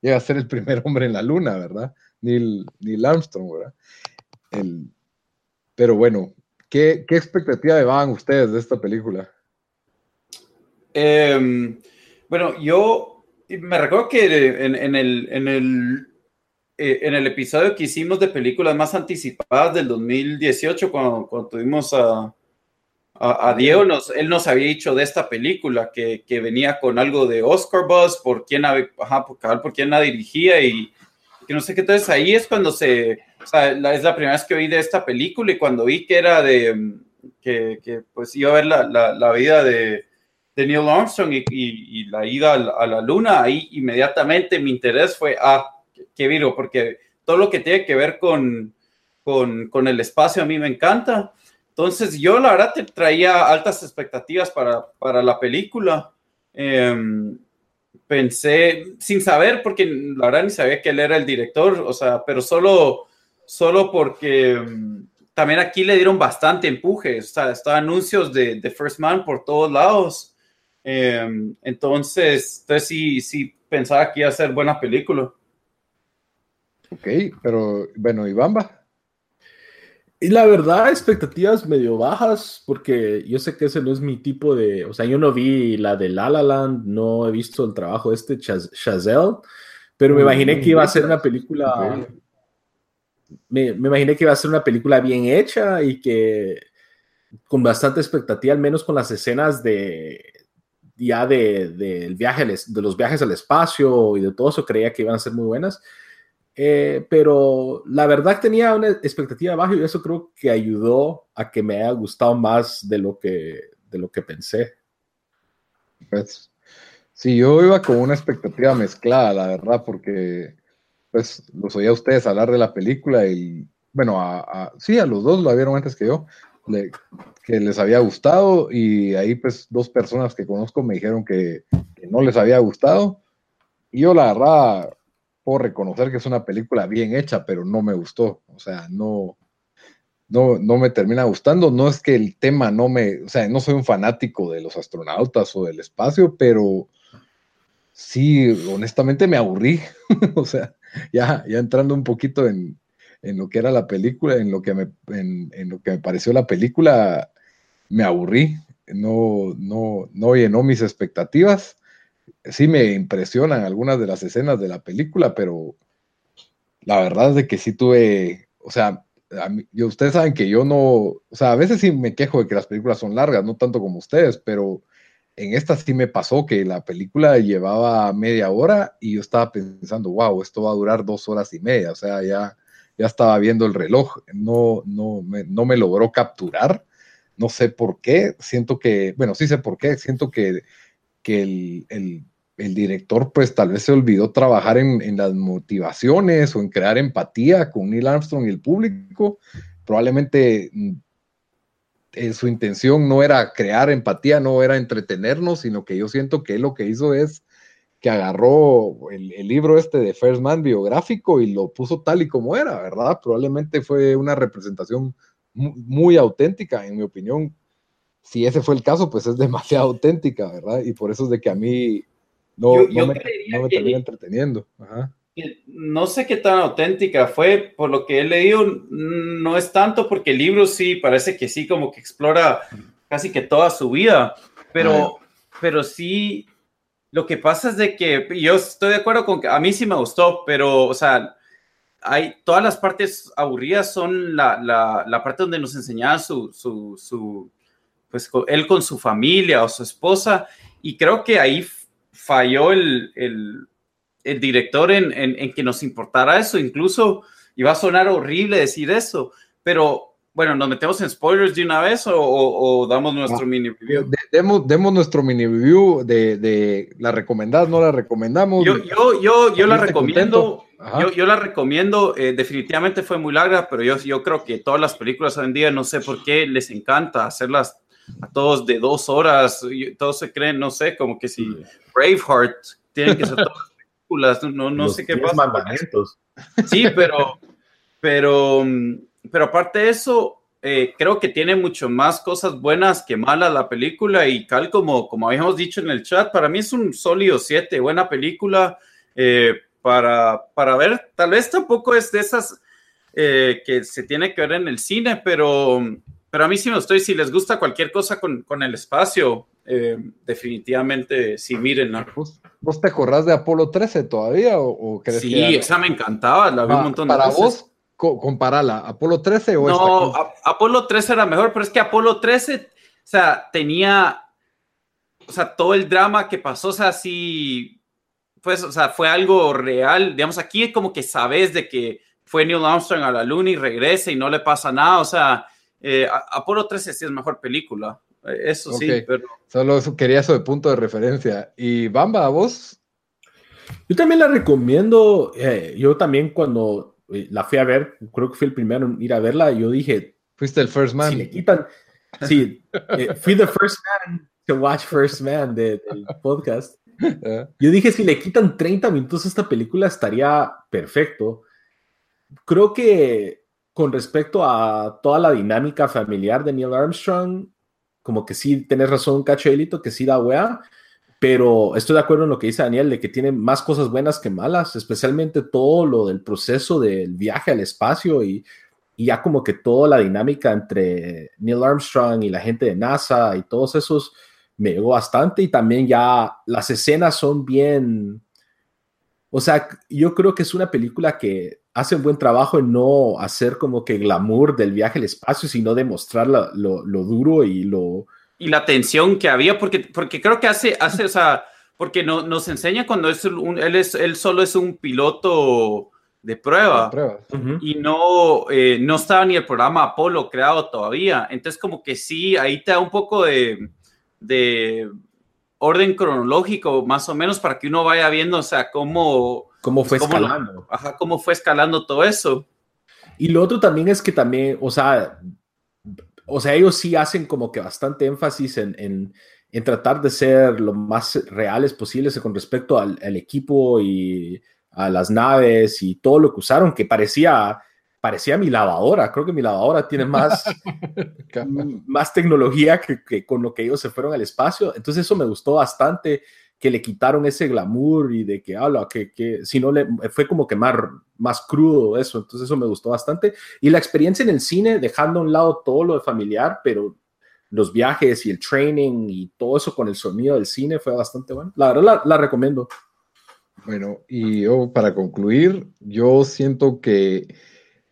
llega a ser el primer hombre en la luna, ¿verdad? Neil, Neil Armstrong, ¿verdad? pero bueno, ¿qué, ¿qué expectativa van ustedes de esta película? Em, bueno, yo me recuerdo que el, en el eh, en el episodio que hicimos de películas más anticipadas del 2018, cuando, cuando tuvimos a, a, Diego, nos, él nos había dicho de esta película que, que venía con algo de Oscar Buzz, por quién, ajá, por, por quién la dirigía y que no sé qué. Entonces ahí es cuando se, o sea, es la primera vez que oí de esta película y cuando vi que era de, que, que pues iba a ver la, la, la vida de, de, Neil Armstrong y, y, la ida a, a la luna, ahí inmediatamente mi interés fue, ah, que Viro, porque todo lo que tiene que ver con, con, el espacio a mí me encanta. Entonces yo la verdad te traía altas expectativas para, para la película. Em, pensé, sin saber, porque la verdad ni sabía que él era el director, o sea, pero solo, solo porque em, también aquí le dieron bastante empuje, o sea, estaban anuncios de, de First Man por todos lados. Em, entonces, entonces sí, sí pensaba que iba a ser buena película. Ok, pero bueno, ¿y Bamba? Y la verdad, expectativas medio bajas, porque yo sé que ese no es mi tipo de. O sea, yo no vi la de La La Land, no he visto el trabajo de este Chazelle, pero me imaginé que iba a ser una película. Me, me, imaginé que iba a ser una película bien hecha y que con bastante expectativa, al menos con las escenas de ya de, de, viaje, de los viajes al espacio y de todo eso, creía que iban a ser muy buenas eh, pero la verdad tenía una expectativa baja y eso creo que ayudó a que me haya gustado más de lo que, de lo que pensé. Pues, sí, yo iba con una expectativa mezclada, la verdad, porque pues los oía a ustedes hablar de la película y bueno, a, sí, a los dos lo vieron antes que yo, que les había gustado y ahí pues dos personas que conozco me dijeron que, que no les había gustado. Y yo la verdad puedo reconocer que es una película bien hecha, pero no me gustó. O sea, no, no, no me termina gustando. No es que el tema no me, o sea, no soy un fanático de los astronautas o del espacio, pero sí, honestamente me aburrí. o sea, ya, ya entrando un poquito en, en, lo que era la película, en lo que me, en, en lo que me pareció la película, me aburrí. No, no, no llenó mis expectativas sí me impresionan algunas de las escenas de la película, pero la verdad es de que sí tuve, o sea, ustedes saben que yo no, o sea, a veces sí me quejo de que las películas son largas, no tanto como ustedes, pero en esta sí me pasó que la película llevaba media hora y yo estaba pensando, wow, esto va a durar dos horas y media, o sea, ya, ya estaba viendo el reloj, no, no, me, no me logró capturar, no sé por qué, siento que, bueno, sí sé por qué, siento que, que el el director pues tal vez se olvidó trabajar en, las motivaciones o en crear empatía con Neil Armstrong y el público. Probablemente mm, eh, su intención no era crear empatía, no era entretenernos, sino que yo siento que lo que hizo es que agarró el, libro este de First Man biográfico y lo puso tal y como era, ¿verdad? Probablemente fue una representación muy, muy auténtica, en mi opinión. Si ese fue el caso, pues es demasiado auténtica, ¿verdad? Y por eso es de que a mí no, me, termina entreteniendo. No sé qué tan auténtica fue, por lo que he leído, no es tanto porque el libro sí parece que sí, como que explora casi que toda su vida, pero, pero sí, lo que pasa es de que yo estoy de acuerdo con que a mí sí me gustó, pero, o sea, hay todas las partes aburridas son la, la, la parte donde nos enseñaba su, su, su, pues él con su familia o su esposa, y creo que ahí falló el, el, el director en, en, que nos importara eso. Incluso iba a sonar horrible decir eso, pero bueno, ¿nos metemos en spoilers de una vez o, damos nuestro mini review? demos, demos, nuestro mini review de, de la recomendada, no la recomendamos. Yo, yo, yo, yo la recomiendo. Yo, yo, la recomiendo, eh, definitivamente fue muy larga, pero yo, yo creo que todas las películas hoy en día, no sé por qué les encanta hacerlas a todos de dos horas, todos se creen, no sé, como que si Braveheart tienen que ser todas películas, no, no sé qué pasa. Sí, pero, pero, pero aparte de eso, eh, creo que tiene mucho más cosas buenas que malas la película y tal como, como habíamos dicho en el chat, para mí es un sólido 7, buena película eh, para, para ver, tal vez tampoco es de esas eh, que se tiene que ver en el cine, pero pero a mí sí me estoy, si les gusta cualquier cosa con, con el espacio, eh, definitivamente sí, miren. ¿Vos, te acordás de Apolo 13 todavía? ¿O, crees sí, esa me encantaba, la vi un montón de veces. Para vos, comparala, ¿Apolo 13 o No, Apolo 13 era mejor, pero es que Apolo 13, o sea, tenía, o sea, todo el drama que pasó, o sea, sí, pues, o sea, fue algo real. Digamos, aquí es como que sabes de que fue Neil Armstrong a la luna y regresa y no le pasa nada, o sea eh, Apolo 13 sí es mejor película, eh, eso sí, pero... Solo quería eso de punto de referencia. ¿Y Bamba, a vos? Yo también la recomiendo. Eh, yo también cuando la fui a ver, creo que fui el primero en ir a verla, yo dije... Fuiste el first man. Si le quitan... Sí, fui the first man to watch First Man del podcast. Yo dije, si le quitan 30 minutos a esta película estaría perfecto. Creo que con respecto a toda la dinámica familiar de Neil Armstrong, como que sí tenés razón, Cacho que sí da wea, pero estoy de acuerdo en lo que dice Daniel, de que tiene más cosas buenas que malas, especialmente todo lo del proceso del viaje al espacio y, ya como que toda la dinámica entre Neil Armstrong y la gente de NASA y todos esos me llegó bastante y también ya las escenas son bien, o sea, yo creo que es una película que hace un buen trabajo en no hacer como que glamour del viaje al espacio, sino demostrar lo, lo, duro y lo... Y la tensión que había, porque, porque creo que hace, hace o sea, porque no, nos enseña cuando es un, él, es, él solo es un piloto de prueba, y no, eh, no estaba ni el programa Apolo creado todavía. Entonces como que sí, ahí te da un poco de, de orden cronológico, más o menos, para que uno vaya viendo, o sea, cómo cómo fue escalando. ajá, cómo fue escalando todo eso. Y lo otro también es que también, o sea, o sea, ellos sí hacen como que bastante énfasis en, en, en tratar de ser lo más reales posibles con respecto al, equipo y a las naves y todo lo que usaron, que parecía, parecía mi lavadora. Creo que mi lavadora tiene más, más tecnología que, que, con lo que ellos se fueron al espacio. Entonces eso me gustó bastante que le quitaron ese glamour y de que habla, que, que si no le fue como que más, crudo eso, entonces eso me gustó bastante. Y la experiencia en el cine, dejando a un lado todo lo de familiar, pero los viajes y el training y todo eso con el sonido del cine fue bastante bueno. La verdad la, recomiendo. Bueno, y yo para concluir, yo siento que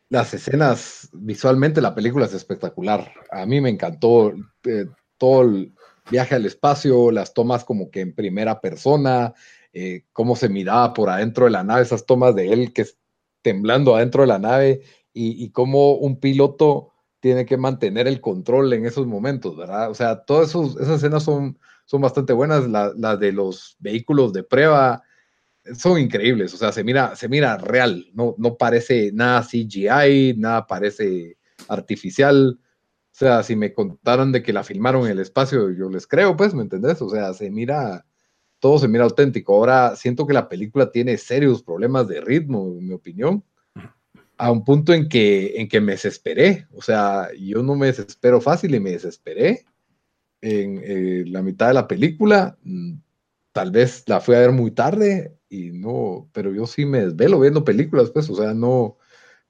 las escenas, visualmente la película es espectacular. A mí me encantó eh, todo el viaje al espacio, las tomas como que en primera persona, eh, cómo se miraba por adentro de la nave, esas tomas de él que es temblando adentro de la nave y, cómo un piloto tiene que mantener el control en esos momentos, ¿verdad? O sea, todas esas escenas son, son bastante buenas, las la de los vehículos de prueba son increíbles, o sea, se mira, se mira real, no, no parece nada CGI, nada parece artificial, o sea, si me contaran de que la filmaron en el espacio, yo les creo, pues, ¿me entendés? O sea, se mira, todo se mira auténtico. Ahora siento que la película tiene serios problemas de ritmo, en mi opinión a un punto en que, en que me desesperé. O sea, yo no me desespero fácil y me desesperé en eh, la mitad de la película. Mm, tal vez la fui a ver muy tarde y no, pero yo sí me desvelo viendo películas, pues, o sea, no,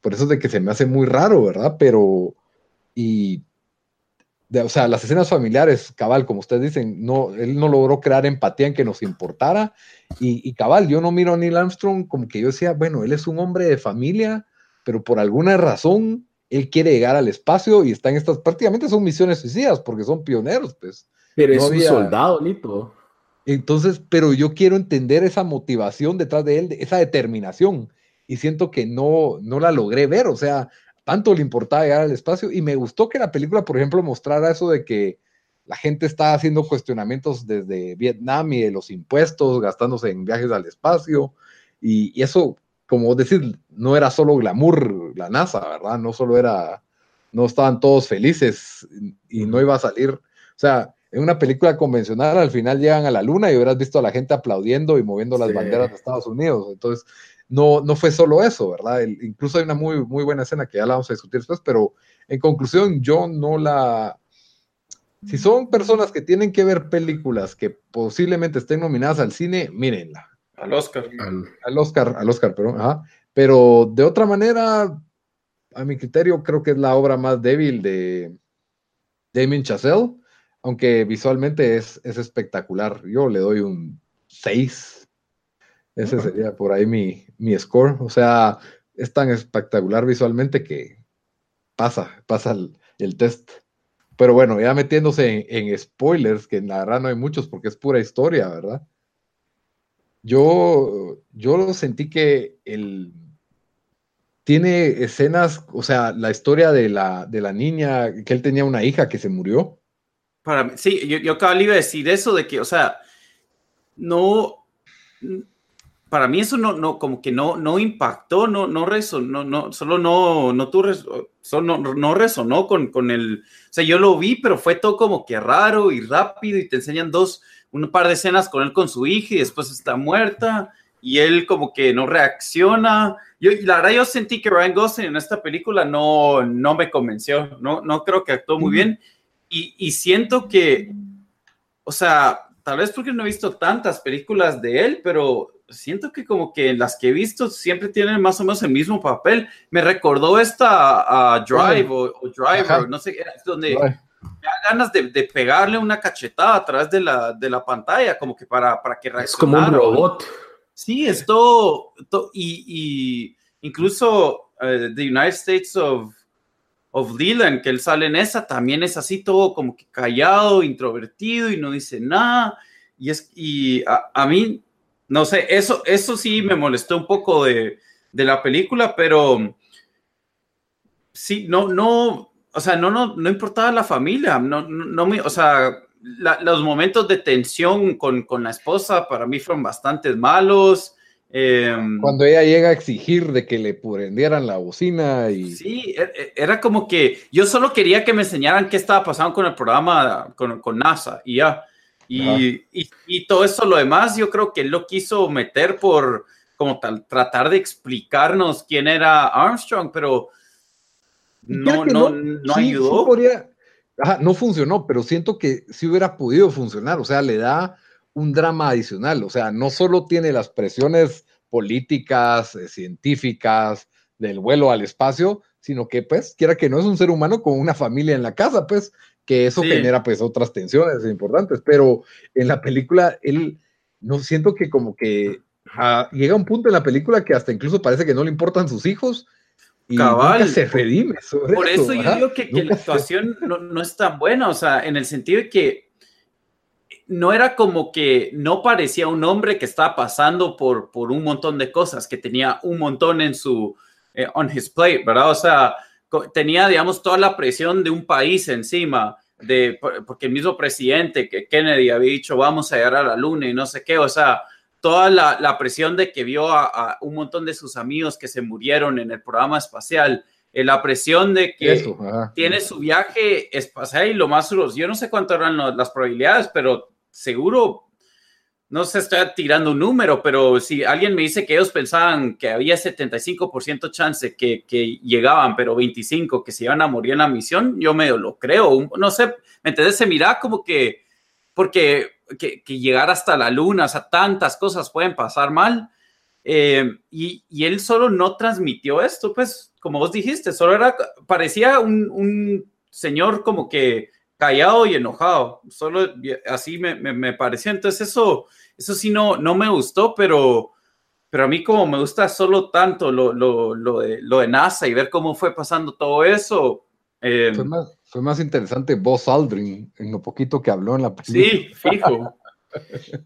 por eso es de que se me hace muy raro, ¿verdad? Pero, y, o sea, las escenas familiares, cabal, como ustedes dicen, no, él no logró crear empatía en que nos importara. Y, y cabal, yo no miro a Neil Armstrong como que yo decía, bueno, él es un hombre de familia, pero por alguna razón él quiere llegar al espacio y está en estas, prácticamente son misiones suicidas porque son pioneros, pues. Pero es un soldado, Lito. Entonces, pero yo quiero entender esa motivación detrás de él, esa determinación, y siento que no, no la logré ver, o sea, tanto le importaba llegar al espacio, y me gustó que la película, por ejemplo, mostrara eso de que la gente está haciendo cuestionamientos desde Vietnam y de los impuestos, gastándose en viajes al espacio, y, y eso como decir, no era solo glamour la NASA, ¿verdad? No solo era, no estaban todos felices y no iba a salir, o sea, en una película convencional al final llegan a la luna y hubieras visto a la gente aplaudiendo y moviendo las banderas de Estados Unidos, entonces no, no fue solo eso, ¿verdad? incluso hay una muy, muy buena escena que ya la vamos a discutir después, pero en conclusión yo no la... Si son personas que tienen que ver películas que posiblemente estén nominadas al cine, mírenla al Oscar. Al, Oscar, al Oscar, pero, pero de otra manera, a mi criterio, creo que es la obra más débil de Damien Chazelle, aunque visualmente es, es espectacular. Yo le doy un 6. Ese sería por ahí mi, mi score. O sea, es tan espectacular visualmente que pasa, pasa el, test. Pero bueno, ya metiéndose en, en, spoilers, que en la verdad no hay muchos porque es pura historia, ¿verdad? Yo, yo sentí que él tiene escenas, o sea, la historia de la, de la niña, que él tenía una hija que se murió. Para mí, sí, yo, yo acabo de decir eso de que, o sea, no, para mí eso no, no, como que no, no impactó, no, no resonó, no, solo no, no, tú solo no, no, resonó con, con el, o sea, yo lo vi, pero fue todo como que raro y rápido y te enseñan dos, un par de escenas con él con su hija y después está muerta y él como que no reacciona. Yo, la verdad yo sentí que Ryan Gosling en esta película no, no me convenció, no, no creo que actuó muy bien y, y siento que, o sea, tal vez porque no he visto tantas películas de él, pero siento que como que las que he visto siempre tienen más o menos el mismo papel. Me recordó esta Drive o, Driver, no sé, donde me da ganas de, de, pegarle una cachetada a través de la, de la pantalla, como que para, para que Es como un robot. Sí, esto, y, y, incluso uh, The United States of, of Leland, que él sale en esa, también es así todo como que callado, introvertido y no dice nada. Y, es, y a, a mí, no sé, eso, eso sí me molestó un poco de, de la película, pero sí, no, no, o sea, no, no, no importaba la familia, no, no, o sea, los momentos de tensión con, con, la esposa para mí fueron bastante malos. Em, Cuando ella llega a exigir de que le prendieran la bocina y... Sí, e, e, era como que yo solo quería que me enseñaran qué estaba pasando con el programa con, con NASA y ya. Y, y, y, todo eso, lo demás, yo creo que él lo quiso meter por como tal, tratar de explicarnos quién era Armstrong, pero no, no, no, ayudó. no funcionó, pero siento que sí hubiera podido funcionar, o sea, le da un drama adicional, o sea, no solo tiene las presiones políticas, eh, científicas, del vuelo al espacio, sino que, pues, quiera que no es un ser humano con una familia en la casa, pues, que eso genera pues otras tensiones importantes, pero en la película él, no siento que como que ah, llega un punto en la película que hasta incluso parece que no le importan sus hijos. Y Cabal, se redime Por eso, yo digo que, la actuación no, no, es tan buena, o sea, en el sentido de que no era como que no parecía un hombre que estaba pasando por, por un montón de cosas, que tenía un montón en su, eh, on his plate, ¿verdad? O sea, tenía, digamos, toda la presión de un país encima, de, porque el mismo presidente, que Kennedy había dicho, vamos a llegar a la luna y no sé qué, o sea, toda la, presión de que vio a, un montón de sus amigos que se murieron en el programa espacial, eh, la presión de que tiene su viaje espacial y lo más yo no sé cuánto eran las probabilidades, pero seguro no se está tirando un número, pero si alguien me dice que ellos pensaban que había 75% chance que, que, llegaban, pero 25 que se iban a morir en la misión, yo medio lo creo. No sé, ¿me entiendes? Se mira como que, porque que, llegar hasta la luna, o sea, tantas cosas pueden pasar mal. Eh, y, y, él solo no transmitió esto, pues, como vos dijiste, solo era, parecía un, un señor como que callado y enojado, solo así me, me, me pareció. Entonces eso eso sí no, no me gustó, pero, pero a mí como me gusta solo tanto lo, lo, lo, de, lo de NASA y ver cómo fue pasando todo eso. Eh, fue, más, fue más interesante Buzz Aldrin en lo poquito que habló en la película. Sí, fijo.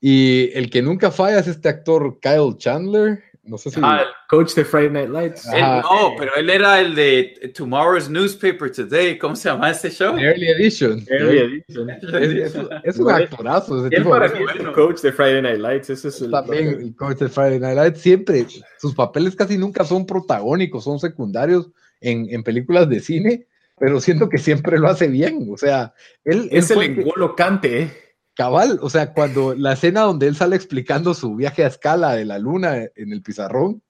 y el que nunca falla es este actor Kyle Chandler no sé si. Ah, el coach de Friday Night Lights. no, pero él era el de Tomorrow's Newspaper Today. ¿Cómo se llama ese show? Early Edition. Early Edition. Es, un actorazo. Ese para mí es el coach de Friday Night Lights. Ese es el También el coach de Friday Night Lights. Siempre, sus papeles casi nunca son protagónicos, son secundarios en, en películas de cine, pero siento que siempre lo hace bien. O sea, él. Es el engolocante, ¿eh? Cabal, o sea, cuando la escena donde él sale explicando su viaje a escala de la luna en el pizarrón,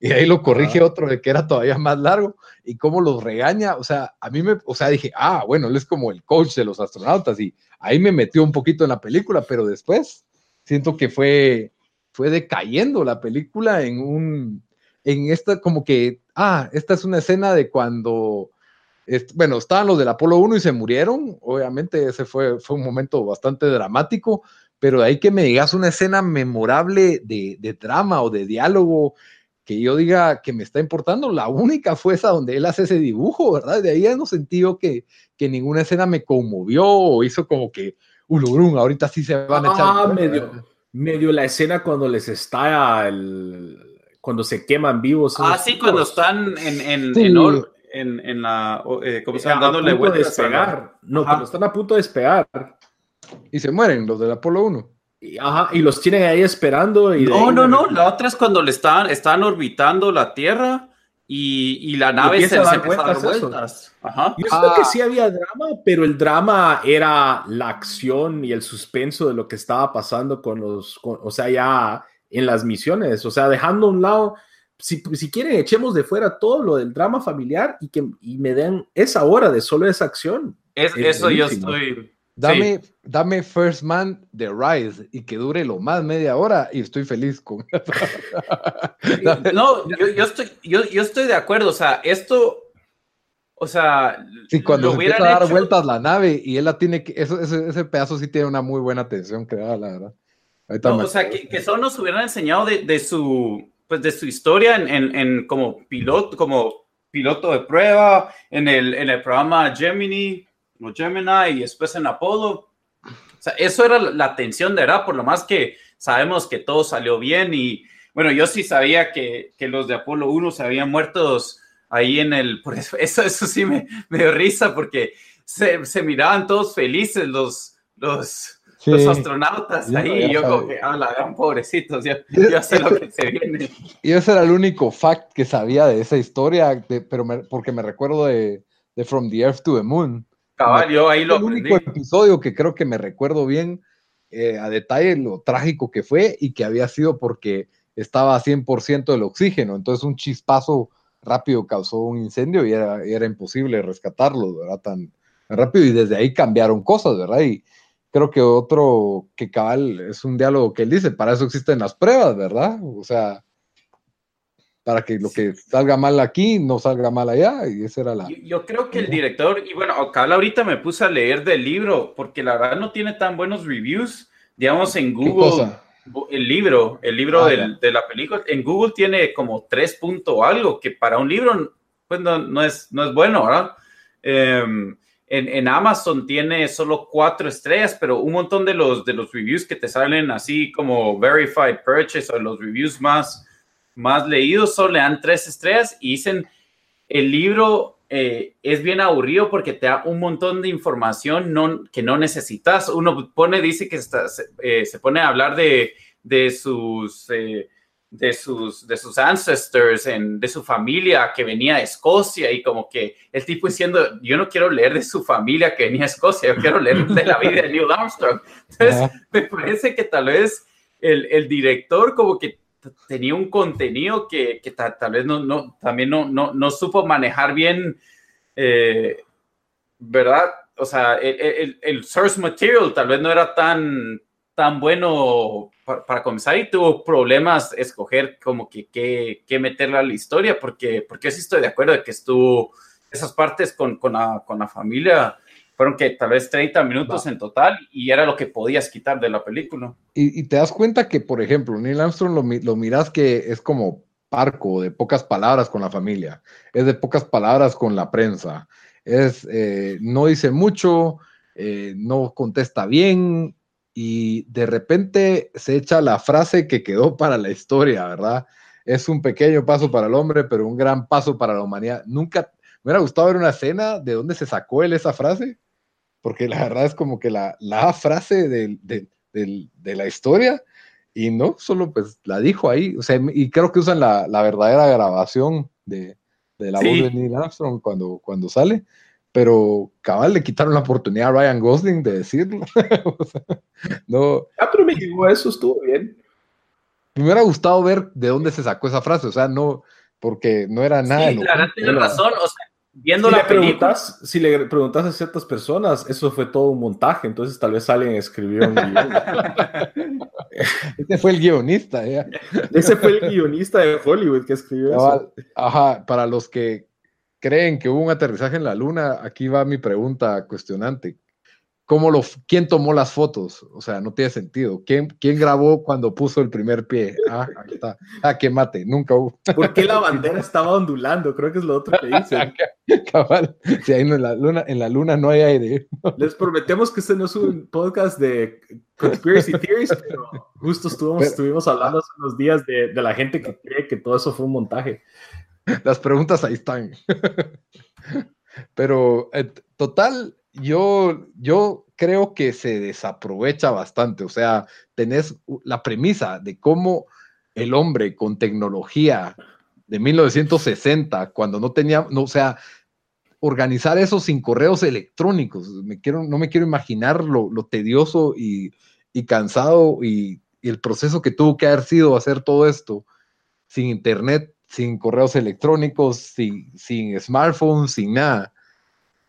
y ahí lo corrige otro de que era todavía más largo, y cómo los regaña, o sea, a mí me, o sea, dije, ah, bueno, él es como el coach de los astronautas, y ahí me metió un poquito en la película, pero después siento que fue, fue decayendo la película en un, en esta, como que, ah, esta es una escena de cuando bueno, estaban los del Apolo 1 y se murieron, obviamente ese fue, fue un momento bastante dramático, pero de ahí que me digas una escena memorable de, de, drama o de diálogo que yo diga que me está importando, la única fue esa donde él hace ese dibujo, ¿verdad? De ahí ya no sentí que, que ninguna escena me conmovió o hizo como que, ulurun, ahorita sí se van a echar. Ah, medio, medio la escena cuando les estalla el, cuando se queman vivos. Ah, sí, cuando están en, en, en, en, en la, eh, ¿cómo se llama? Dándole vueltas. De despegar. No, cuando están a punto de despegar. Y se mueren los del Apolo 1. Y, ajá, y los tienen ahí esperando. Y no, no, no. La otra es cuando le están, están orbitando la Tierra y, y la nave se, se empieza a dar vueltas. Ajá. Yo creo que sí había drama, pero el drama era la acción y el suspenso de lo que estaba pasando con los, o sea, ya en las misiones. O sea, dejando a un lado si, si, quieren, echemos de fuera todo lo del drama familiar y que y me den esa hora de solo esa acción. Es, eso yo estoy. Dame, dame First Man de Rise y que dure lo más media hora y estoy feliz con No, yo, yo, estoy, yo, yo, estoy de acuerdo. O sea, esto. O sea. Sí, cuando se empieza a dar vueltas la nave y él la tiene que. Eso, ese, ese, pedazo sí tiene una muy buena atención creada, la verdad. No, o sea, que, que, solo nos hubieran enseñado de, de su pues de su historia en, en, como piloto, como piloto de prueba en el, en el programa Gemini o Gemini y después en Apolo. Eso era la atención de verdad, por lo más que sabemos que todo salió bien y bueno, yo sí sabía que, que los de Apolo 1 se habían muerto ahí en el, por eso, eso, eso sí me, me risa porque se, se miraban todos felices los, los, los astronautas ahí, y yo como que, ah, la gran pobrecitos, ya, sé lo que se viene. Y ese era el único fact que sabía de esa historia, pero porque me recuerdo de, de, From the Earth to the Moon. Cabal, yo ahí lo El único episodio que creo que me recuerdo bien eh, a detalle lo trágico que fue y que había sido porque estaba a 100% del oxígeno, entonces un chispazo rápido causó un incendio y era, era imposible rescatarlo, ¿verdad? Tan rápido y desde ahí cambiaron cosas, ¿verdad? Y, creo que otro que cabal es un diálogo que él dice, para eso existen las pruebas, ¿verdad? O sea, para que lo que salga mal aquí no salga mal allá, y esa era la... Yo, creo que el director, y bueno, acá ahorita me puse a leer del libro, porque la verdad no tiene tan buenos reviews, digamos en Google, el libro, el libro ah, de la película, en Google tiene como tres puntos algo, que para un libro, pues no, no, es, no es bueno, ¿verdad? Em, en, Amazon tiene solo cuatro estrellas, pero un montón de los, de los reviews que te salen así como verified purchase o los reviews más, más leídos solo le dan tres estrellas y dicen el libro eh, es bien aburrido porque te da un montón de información no, que no necesitas. Uno pone, dice que está, se, eh, pone a hablar de, de sus... Eh, de sus, de sus ancestors, en, de su familia que venía de Escocia y como que el tipo diciendo, yo no quiero leer de su familia que venía de Escocia, yo quiero leer de la vida de Neil Armstrong. Entonces, me parece que tal vez el, el director como que tenía un contenido que, que tal, vez no, no, también no, no, no supo manejar bien, eh, ¿verdad? O sea, el, el, el source material tal vez no era tan, tan bueno para, comenzar y tuvo problemas escoger como que qué meterle a la historia, porque, porque sí estoy de acuerdo de que estuvo esas partes con, con, la, con la familia fueron que tal vez 30 minutos en total y era lo que podías quitar de la película. Y, te das cuenta que, por ejemplo, Neil Armstrong lo, lo miras que es como parco, de pocas palabras con la familia, es de pocas palabras con la prensa, es, eh, no dice mucho, eh, no contesta bien, y de repente se echa la frase que quedó para la historia, ¿verdad? Es un pequeño paso para el hombre, pero un gran paso para la humanidad. Nunca me hubiera gustado ver una escena de dónde se sacó él esa frase, porque la verdad es como que la, la frase de, de, la historia, y no, solo pues la dijo ahí, o sea, y creo que usan la, la verdadera grabación de, la voz de Neil Armstrong cuando, cuando sale, pero cabal le quitaron la oportunidad a Ryan Gosling de decirlo. no. Ah, pero me llegó eso, estuvo bien. Me hubiera gustado ver de dónde se sacó esa frase, o sea, no, porque no era nada. Sí, claro, tienes razón, o sea, viendo si la le preguntas, si le preguntas a ciertas personas, eso fue todo un montaje, entonces tal vez alguien escribió un guion. Ese fue el guionista, ya. Ese fue el guionista de Hollywood que escribió eso. Ajá, para los que creen que hubo un aterrizaje en la luna, aquí va mi pregunta cuestionante. ¿Cómo lo, ¿Quién tomó las fotos? O sea, no tiene sentido. ¿Quién, quién grabó cuando puso el primer pie? Ah, ahí está. Ah, qué mate, nunca hubo. ¿Por qué la bandera estaba ondulando? Creo que es lo otro que dice. Cabal, si ahí en la, luna, en la luna no hay aire. Les prometemos que este no es un podcast de conspiracy theories, pero justo estuvimos, estuvimos hablando hace unos días de, de la gente que cree que todo eso fue un montaje. Las preguntas ahí están. Pero eh, total, yo, yo creo que se desaprovecha bastante. O sea, tenés la premisa de cómo el hombre con tecnología de 1960, cuando no tenía, no, o sea, organizar eso sin correos electrónicos. Me quiero, no me quiero imaginar lo, tedioso y, cansado y, y, el proceso que tuvo que haber sido hacer todo esto sin internet sin correos electrónicos, sin, smartphones, sin nada.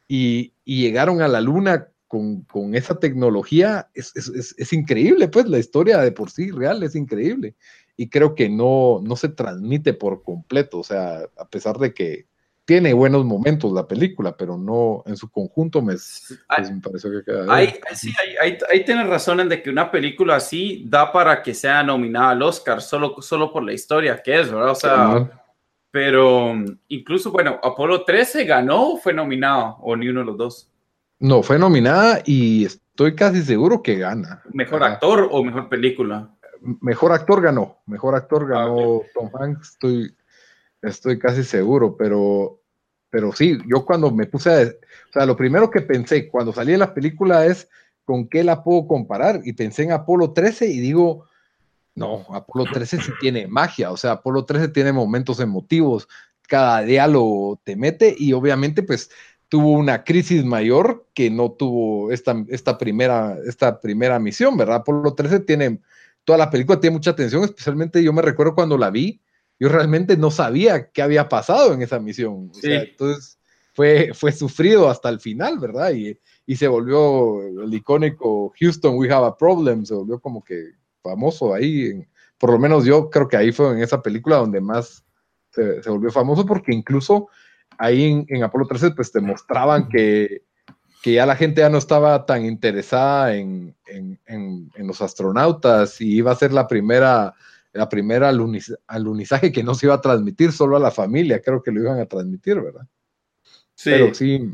Y, llegaron a la luna con, esa tecnología. Es, increíble, pues la historia de por sí real es increíble. Y creo que no, no se transmite por completo. O sea, a pesar de que tiene buenos momentos la película, pero no en su conjunto me, pues, me pareció que queda. Sí, ahí, tienes razón en de que una película así da para que sea nominada al Oscar solo, solo por la historia que es, ¿verdad? O sea, pero incluso, bueno, Apolo 13 ganó o fue nominado, o ni uno de los dos. No, fue nominada y estoy casi seguro que gana. ¿Mejor actor o mejor película? Mejor actor ganó, mejor actor ah, ganó Tom Hanks, estoy, estoy casi seguro, pero pero sí, yo cuando me puse a... O sea, lo primero que pensé cuando salí de la película es con qué la puedo comparar. Y pensé en Apolo 13 y digo, no, Apolo 13 sí tiene magia. O sea, Apolo 13 tiene momentos emotivos. Cada diálogo te mete y obviamente pues tuvo una crisis mayor que no tuvo esta, esta, primera, esta primera misión, ¿verdad? Apolo 13 tiene... Toda la película tiene mucha atención, especialmente yo me recuerdo cuando la vi yo realmente no sabía qué había pasado en esa misión. entonces fue, fue sufrido hasta el final, ¿verdad? Y, y, se volvió el icónico Houston, we have a problem, se volvió como que famoso ahí. por lo menos yo creo que ahí fue en esa película donde más se, volvió famoso porque incluso ahí en, Apolo 13 pues te mostraban que, que, ya la gente ya no estaba tan interesada en, en, los astronautas y iba a ser la primera, la primera alunizaje que no se iba a transmitir solo a la familia, creo que lo iban a transmitir, ¿verdad? Sí. Pero sí,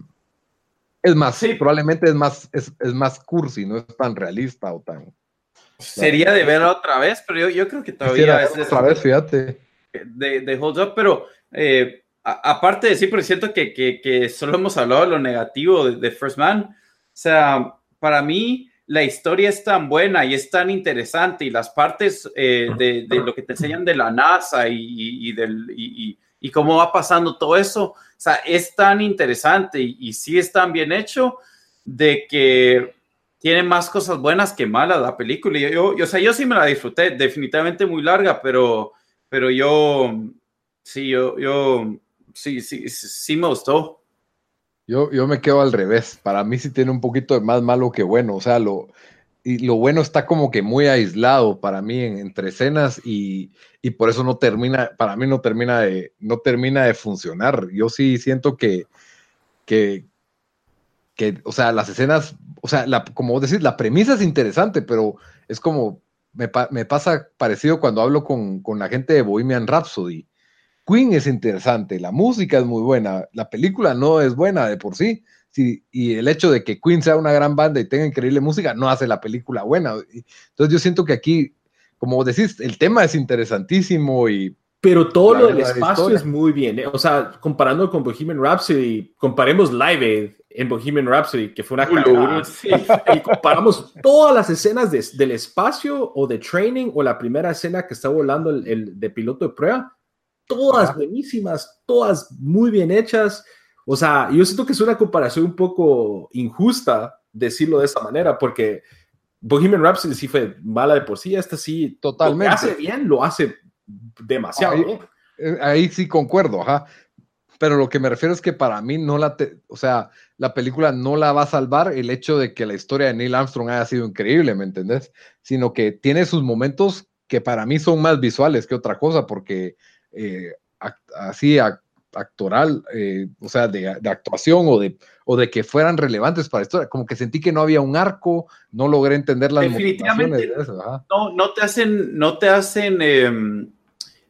es más, sí. probablemente es más, es, es, más cursi, no es tan realista o tan. Sería de ver otra vez, pero yo, yo creo que todavía es. Otra vez, fíjate. De, de Hold Up, pero eh, aparte de sí, pero siento que, que, que, solo hemos hablado de lo negativo de, First Man. O sea, para mí la historia es tan buena y es tan interesante y las partes eh, de, de, lo que te enseñan de la NASA y, y, del, y, y cómo va pasando todo eso o sea, es tan interesante y, sí es tan bien hecho de que tiene más cosas buenas que malas la película. Yo, yo, o sea, yo sí me la disfruté, definitivamente muy larga, pero, pero yo, sí, yo, yo, sí, sí, sí me gustó. Yo, yo me quedo al revés. Para mí sí tiene un poquito de más malo que bueno. O sea, lo, y lo bueno está como que muy aislado para mí entre escenas y, y, por eso no termina, para mí no termina de, no termina de funcionar. Yo sí siento que, que, que o sea, las escenas, o sea, la, como decir, la premisa es interesante, pero es como, me, me pasa parecido cuando hablo con, con la gente de Bohemian Rhapsody. Queen es interesante, la música es muy buena, la película no es buena de por sí, y el hecho de que Queen sea una gran banda y tenga increíble música no hace la película buena. Entonces yo siento que aquí, como decís, el tema es interesantísimo y... Pero todo lo del espacio es muy bien. ¿eh? O sea, comparando con Bohemian Rhapsody, comparemos Live Aid en Bohemian Rhapsody, que fue una cagada. Y comparamos todas las escenas del espacio o de training o la primera escena que está volando el, de piloto de prueba. Todas buenísimas, todas muy bien hechas o sea, yo siento que es una comparación un poco injusta decirlo de esa manera, porque Bohemian Rhapsody sí fue mala de por sí, esta sí totalmente. Lo hace bien, lo hace demasiado ahí, bien. Eh, ahí sí concuerdo, ajá. Pero lo que me refiero es que para mí no la, o sea, la película no la va a salvar el hecho de que la historia de Neil Armstrong haya sido increíble, ¿me entendés? Sino que tiene sus momentos que para mí son más visuales que otra cosa, porque eh, así actoral, eh, o sea, de, actuación o de, o de que fueran relevantes para la historia. Como que sentí que no había un arco, no logré entender las Definitivamente, no, no te hacen, no te hacen em,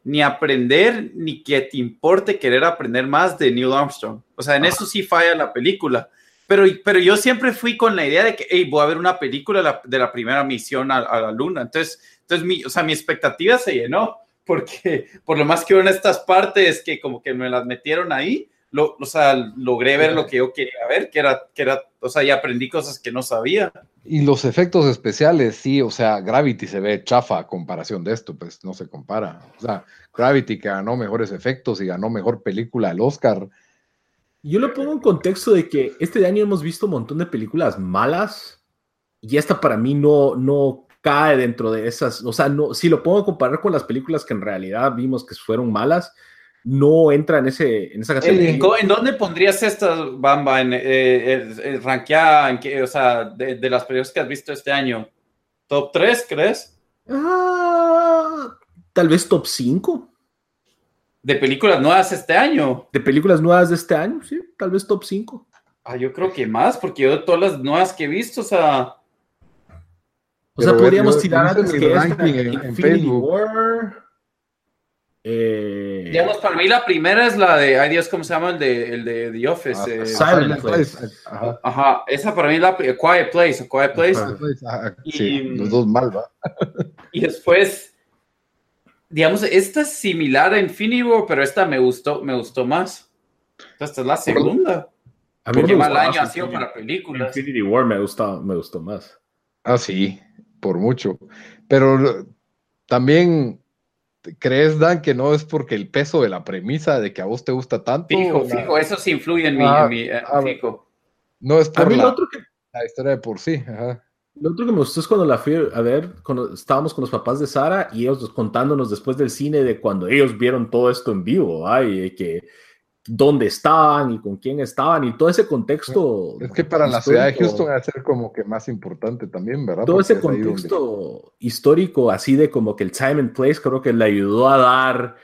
ni aprender ni que te importe querer aprender más de Neil Armstrong. O sea, en eso sí falla la película. Pero, pero yo siempre fui con la idea de que, hey, voy a ver una película de la, primera misión a, la luna. Entonces, entonces mi, o sea, mi expectativa se llenó porque por lo más que en estas partes que como que me las metieron ahí, lo, o sea, logré ver lo que yo quería ver, que era, que era, o sea, y aprendí cosas que no sabía. Y los efectos especiales, sí, o sea, Gravity se ve chafa a comparación de esto, pues no se compara. O sea, Gravity que ganó mejores efectos y ganó mejor película al Oscar. Yo lo pongo en contexto de que este año hemos visto un montón de películas malas y esta para mí no, no cae dentro de esas, o sea, no, si lo puedo comparar con las películas que en realidad vimos que fueron malas, no entra en, ese, en esa categoría. ¿En, dónde pondrías esta Bamba? ¿En, eh, ranqueada, en o sea, de, las películas que has visto este año? ¿Top 3, crees? Ah, tal vez top 5. ¿De películas nuevas este año? De películas nuevas de este año, sí, tal vez top 5. Ah, yo creo que más, porque yo de todas las nuevas que he visto, o sea, o sea, podríamos tirar antes que ranking en, Facebook. War. Eh, Digamos, para mí la primera es la de, ay Dios, ¿cómo se llama? El de, el de The Office. Ah, eh, Silent, Place. Ajá. esa para mí es la Quiet Place, Quiet Place. sí, los dos mal, ¿va? y después, digamos, esta es similar a Infinity War, pero esta me gustó, me gustó más. Esta es la segunda. A mí Qué mal año ha sido para películas. Infinity War me gustó, me gustó más. Ah, sí por mucho. Pero también, ¿crees, Dan, que no es porque el peso de la premisa de que a vos te gusta tanto? Fijo, fijo, eso sí influye en mi, ah, eh, ah, fijo. No es por la, historia de por sí. Lo otro que me gustó es cuando la fui a ver, cuando estábamos con los papás de Sara y ellos contándonos después del cine de cuando ellos vieron todo esto en vivo, ay, que dónde estaban y con quién estaban y todo ese contexto. Es que para la ciudad de Houston va a ser como que más importante también, ¿verdad? Todo ese contexto histórico, así de como que el time and place, creo que le ayudó a dar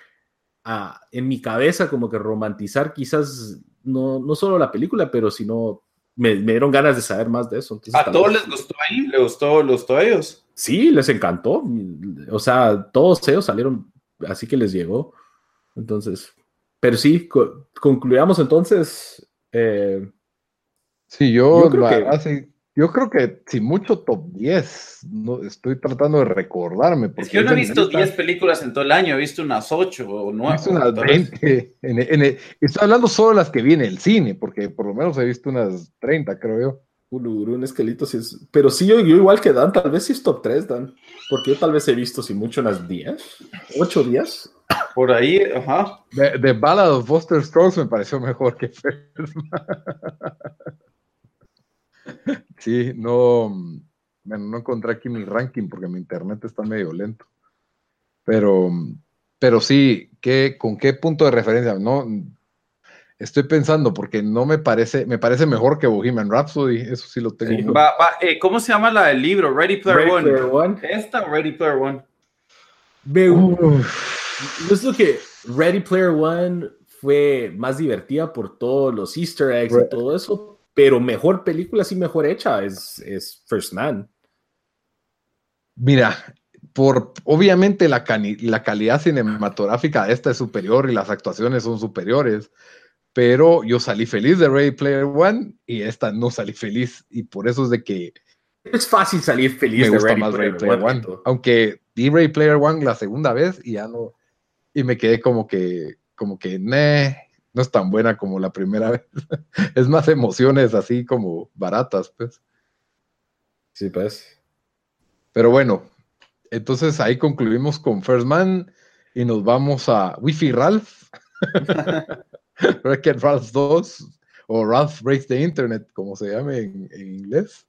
en mi cabeza como que romantizar quizás no, no solo la película, pero sino me, me dieron ganas de saber más de eso. ¿A todos les gustó ahí? ¿Le gustó, ¿Le gustó a ellos? Sí, les encantó. O sea, todos ellos salieron así que les llegó. Entonces, pero sí, concluyamos entonces. Eh, sí, yo, creo que, yo creo que si mucho top 10, no, estoy tratando de recordarme. Porque es que yo no he visto 10 películas en todo el año, he visto unas 8 o 9. He visto unas 20. estoy hablando solo de las que vi en el cine, porque por lo menos he visto unas 30, creo yo. Un, esqueleto, sí es. Pero sí, yo, igual que Dan, tal vez sí es top 3, Dan. Porque yo tal vez he visto, si mucho, unas 10, 8 días. Por ahí, ajá. The, Ballad of Buster Strokes me pareció mejor que Sí, no, bueno, no encontré aquí mi ranking porque mi internet está medio lento. Pero, pero sí, ¿qué, ¿con qué punto de referencia? No, estoy pensando porque no me parece, me parece mejor que Bohemian Rhapsody, eso sí lo tengo. Eh, ¿Cómo se llama la del libro? Ready Player, One. Esta Ready Player One. es lo que Ready Player One fue más divertida por todos los Easter eggs y todo eso, pero mejor película, sí mejor hecha, es, es First Man. Mira, por obviamente la, la calidad cinematográfica de esta es superior y las actuaciones son superiores, pero yo salí feliz de Ready Player One y esta no salí feliz y por eso es de que es fácil salir feliz me gusta más Player, One, aunque vi Ready Player One la segunda vez y ya no y me quedé como que como que no es tan buena como la primera vez. es más emociones así como baratas, pues. Sí, pues. Pero bueno, entonces ahí concluimos con First Man y nos vamos a Wi-Fi Ralph. Wreck-It Ralph 2 o Ralph Breaks the Internet, como se llame en, inglés.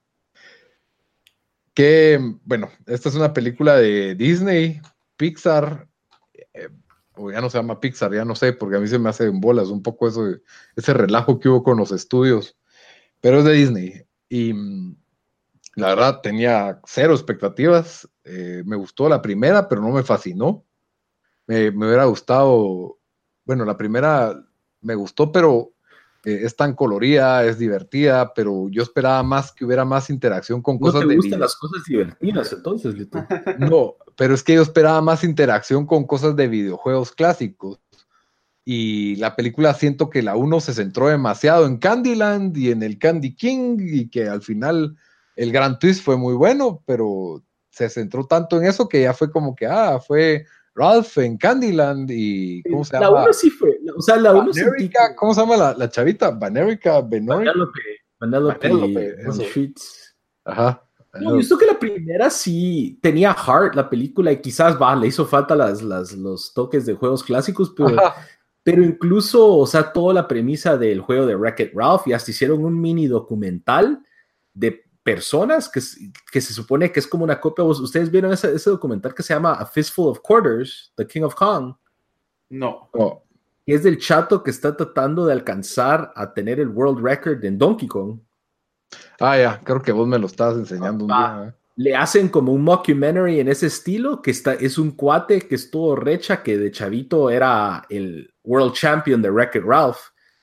Que, bueno, esta es una película de Disney, Pixar, eh, o ya no se llama Pixar, ya no sé, porque a mí se me hace en bolas un poco eso, ese relajo que hubo con los estudios, pero es de Disney. Y mm, la verdad tenía cero expectativas, eh, me gustó la primera, pero no me fascinó. me hubiera gustado, bueno, la primera me gustó, pero eh, es tan colorida, es divertida, pero yo esperaba más que hubiera más interacción con cosas ¿No te gustan las cosas divertidas entonces, Lito? No, pero es que yo esperaba más interacción con cosas de videojuegos clásicos. Y la película siento que la uno se centró demasiado en Candyland y en el Candy King y que al final el gran twist fue muy bueno, pero se centró tanto en eso que ya fue como que, ah, fue Ralph en Candyland y ¿cómo se llama? La 1 sí fue, o sea, la 1 ¿Cómo se llama la, la chavita? Vanerica, Vanellope, Vanellope, Vanellope Ajá. No, visto que la primera sí tenía heart la película y quizás va, le hizo falta las, las, los toques de juegos clásicos, pero, pero incluso, o sea, toda la premisa del juego de Wreck-It Ralph y hasta hicieron un mini documental de personas que, que, se supone que es como una copia. ¿Ustedes vieron ese, ese, documental que se llama A Fistful of Quarters, The King of Kong? No. Y es del chato que está tratando de alcanzar a tener el world record en Donkey Kong. Ah, ya, creo que vos me lo estabas enseñando un día. ¿eh? Le hacen como un mockumentary en ese estilo, que está, es un cuate que es todo recha, que de chavito era el world champion de Wreck-It Ralph,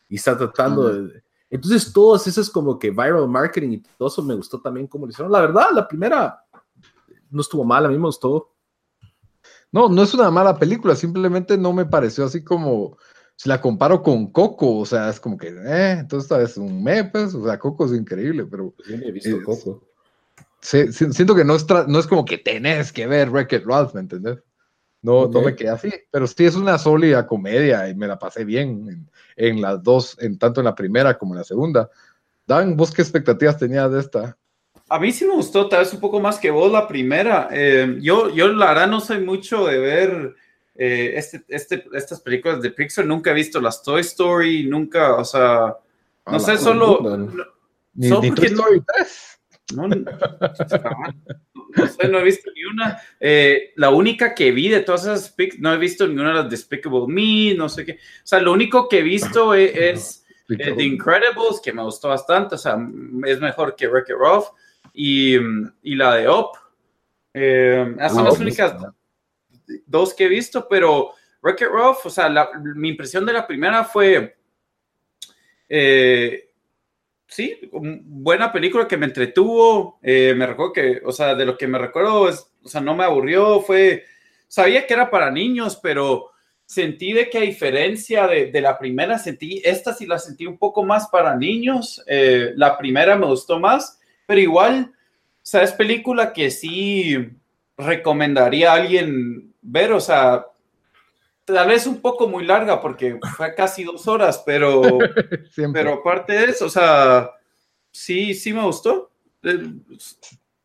y está tratando de entonces, todos esos como que viral marketing y todo eso me gustó también como lo hicieron. La verdad, la primera no estuvo mal, a mí me gustó. No, no es una mala película, simplemente no me pareció así como, si la comparo con Coco, o sea, es como que, eh, entonces esta es un me, pues, o sea, Coco es increíble, pero... Pues he visto Coco. siento que no es, no es como que tenés que ver Wreck-It Ralph, ¿me entendés? No, no me quedé así, pero sí es una sólida comedia y me la pasé bien en, las dos, en tanto en la primera como en la segunda. Dan, ¿vos qué expectativas tenías de esta? A mí sí me gustó, tal vez un poco más que vos la primera. Eh, yo, yo la verdad no soy mucho de ver eh, este, este, estas películas de Pixar, nunca he visto las Toy Story, nunca, o sea, no sé, solo... Ni, Toy Story 3. No, no, no he visto ni una. Eh, la única que vi de todas esas, no he visto ninguna de las Despicable Me, no sé qué. O sea, lo único que he visto e, es, eh, The Incredibles, que me gustó bastante, o sea, es mejor que Wreck-It Ralph, y, y, la de Up. Eh, esas son las únicas dos que he visto, pero Wreck-It Ralph, o sea, mi impresión de la primera fue, eh, sí, buena película que me entretuvo, eh, me recuerdo que, o sea, de lo que me recuerdo, es, o sea, no me aburrió, fue, sabía que era para niños, pero sentí de que a diferencia de, la primera, sentí, esta sí la sentí un poco más para niños, eh, la primera me gustó más, pero igual, o sea, es película que sí recomendaría a alguien ver, o sea, tal vez un poco muy larga porque fue casi dos horas, pero, pero aparte de eso, o sea, sí, sí me gustó. Eh,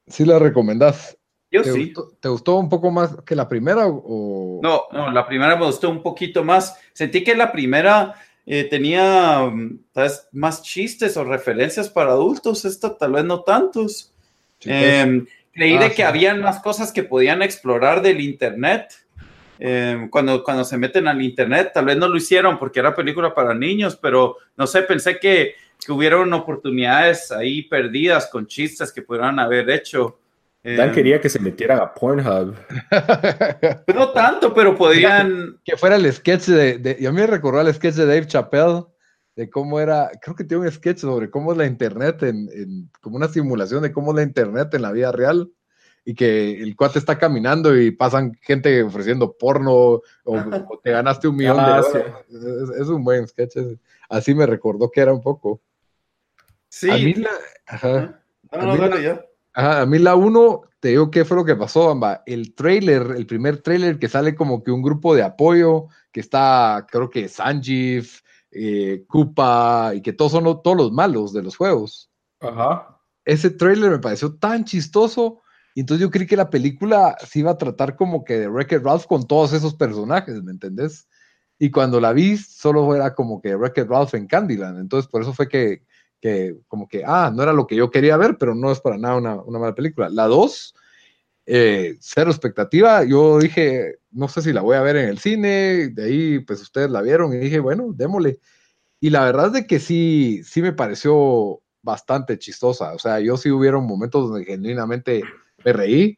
sí la recomendás. Yo ¿Te sí. Gustó, ¿Te gustó un poco más que la primera o...? No, no, la primera me gustó un poquito más. Sentí que la primera eh, tenía tal vez, más chistes o referencias para adultos, esta tal vez no tantos. Em, creí de ah, que habían más cosas que podían explorar del internet. Em, cuando, cuando se meten al internet, tal vez no lo hicieron porque era película para niños, pero no sé, pensé que, que hubieron oportunidades ahí perdidas con chistes que pudieran haber hecho. Dan em, quería que se metieran a Pornhub. No tanto, pero podrían. Que fuera el sketch de. de yo me recordó el sketch de Dave Chappelle, de cómo era. Creo que tiene un sketch sobre cómo es la internet, en, en, como una simulación de cómo es la internet en la vida real y que el cuate está caminando y pasan gente ofreciendo porno o, te ganaste un millón de ah, dólares. Es, un buen sketch. Así me recordó que era un poco. Sí. A mí la. Ajá. a, mí la, uno, te digo qué fue lo que pasó, Amba. El trailer, el primer trailer que sale como que un grupo de apoyo, que está, creo que Sanjeev, eh, Koopa, y que todos son todos los malos de los juegos. Ajá. Ese trailer me pareció tan chistoso y entonces yo creí que la película se iba a tratar como que de Wreck-It Ralph con todos esos personajes, ¿me entendés? Y cuando la vi, solo era como que Wreck-It Ralph en Candyland. Entonces por eso fue que, que, como que, ah, no era lo que yo quería ver, pero no es para nada una, una mala película. La 2, eh, cero expectativa. Yo dije, no sé si la voy a ver en el cine. De ahí, pues ustedes la vieron y dije, bueno, démosle. Y la verdad es de que sí, sí me pareció bastante chistosa. O sea, yo sí hubieron momentos donde genuinamente me reí,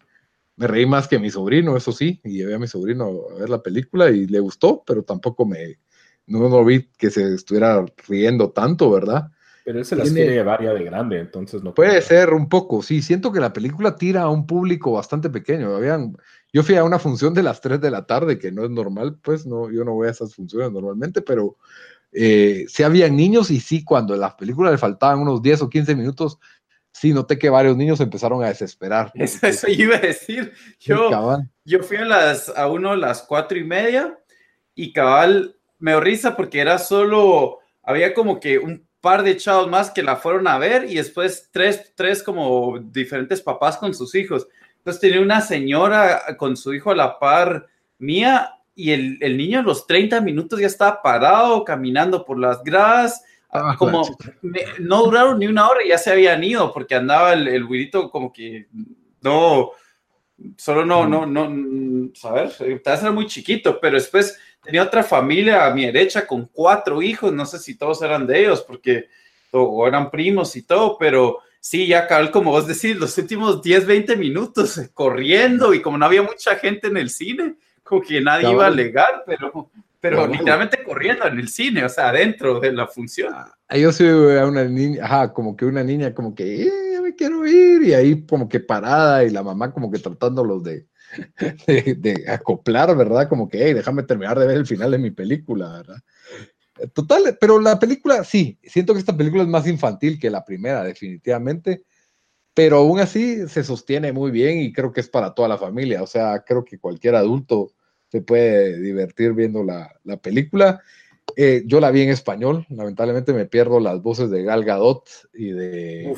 me reí más que mi sobrino, eso sí, y llevé a mi sobrino a ver la película y le gustó, pero tampoco me, no, no vi que se estuviera riendo tanto, ¿verdad? Pero él se las quiere llevar ya de grande, entonces no. Puede ser un poco, sí. Siento que la película tira a un público bastante pequeño. Habían, yo fui a una función de las 3 de la tarde, que no es normal, pues no, yo no voy a esas funciones normalmente, pero eh, sí había niños y sí, cuando a la película le faltaban unos 10 o 15 minutos, sí noté que varios niños empezaron a desesperar. Eso, iba a decir. Yo, yo fui a las a uno a las cuatro y media y cabal me dio risa porque era solo, había como que un par de chavos más que la fueron a ver y después tres, tres como diferentes papás con sus hijos. Entonces tenía una señora con su hijo a la par mía y el, el niño a los 30 minutos ya estaba parado, caminando por las gradas Ah, como no duraron ni una hora y ya se habían ido porque andaba el, el como que no, solo no, no, no, saber, te ser muy chiquito, pero después tenía otra familia a mi derecha con cuatro hijos, no sé si todos eran de ellos porque o eran primos y todo, pero sí, ya cabal, como vos decís, los últimos 10, 20 minutos corriendo y como no había mucha gente en el cine, como que nadie iba a alegar, pero pero literalmente corriendo en el cine, o sea, dentro de la función. Ah, yo soy a una niña, ajá, como que una niña como que, eh, me quiero ir, y ahí como que parada, y la mamá como que tratándolos de, de, acoplar, ¿verdad? Como que, hey, déjame terminar de ver el final de mi película, ¿verdad? Total, pero la película, sí, siento que esta película es más infantil que la primera, definitivamente, pero aún así se sostiene muy bien y creo que es para toda la familia, o sea, creo que cualquier adulto se puede divertir viendo la, la película. Eh, yo la vi en español, lamentablemente me pierdo las voces de Gal Gadot y de...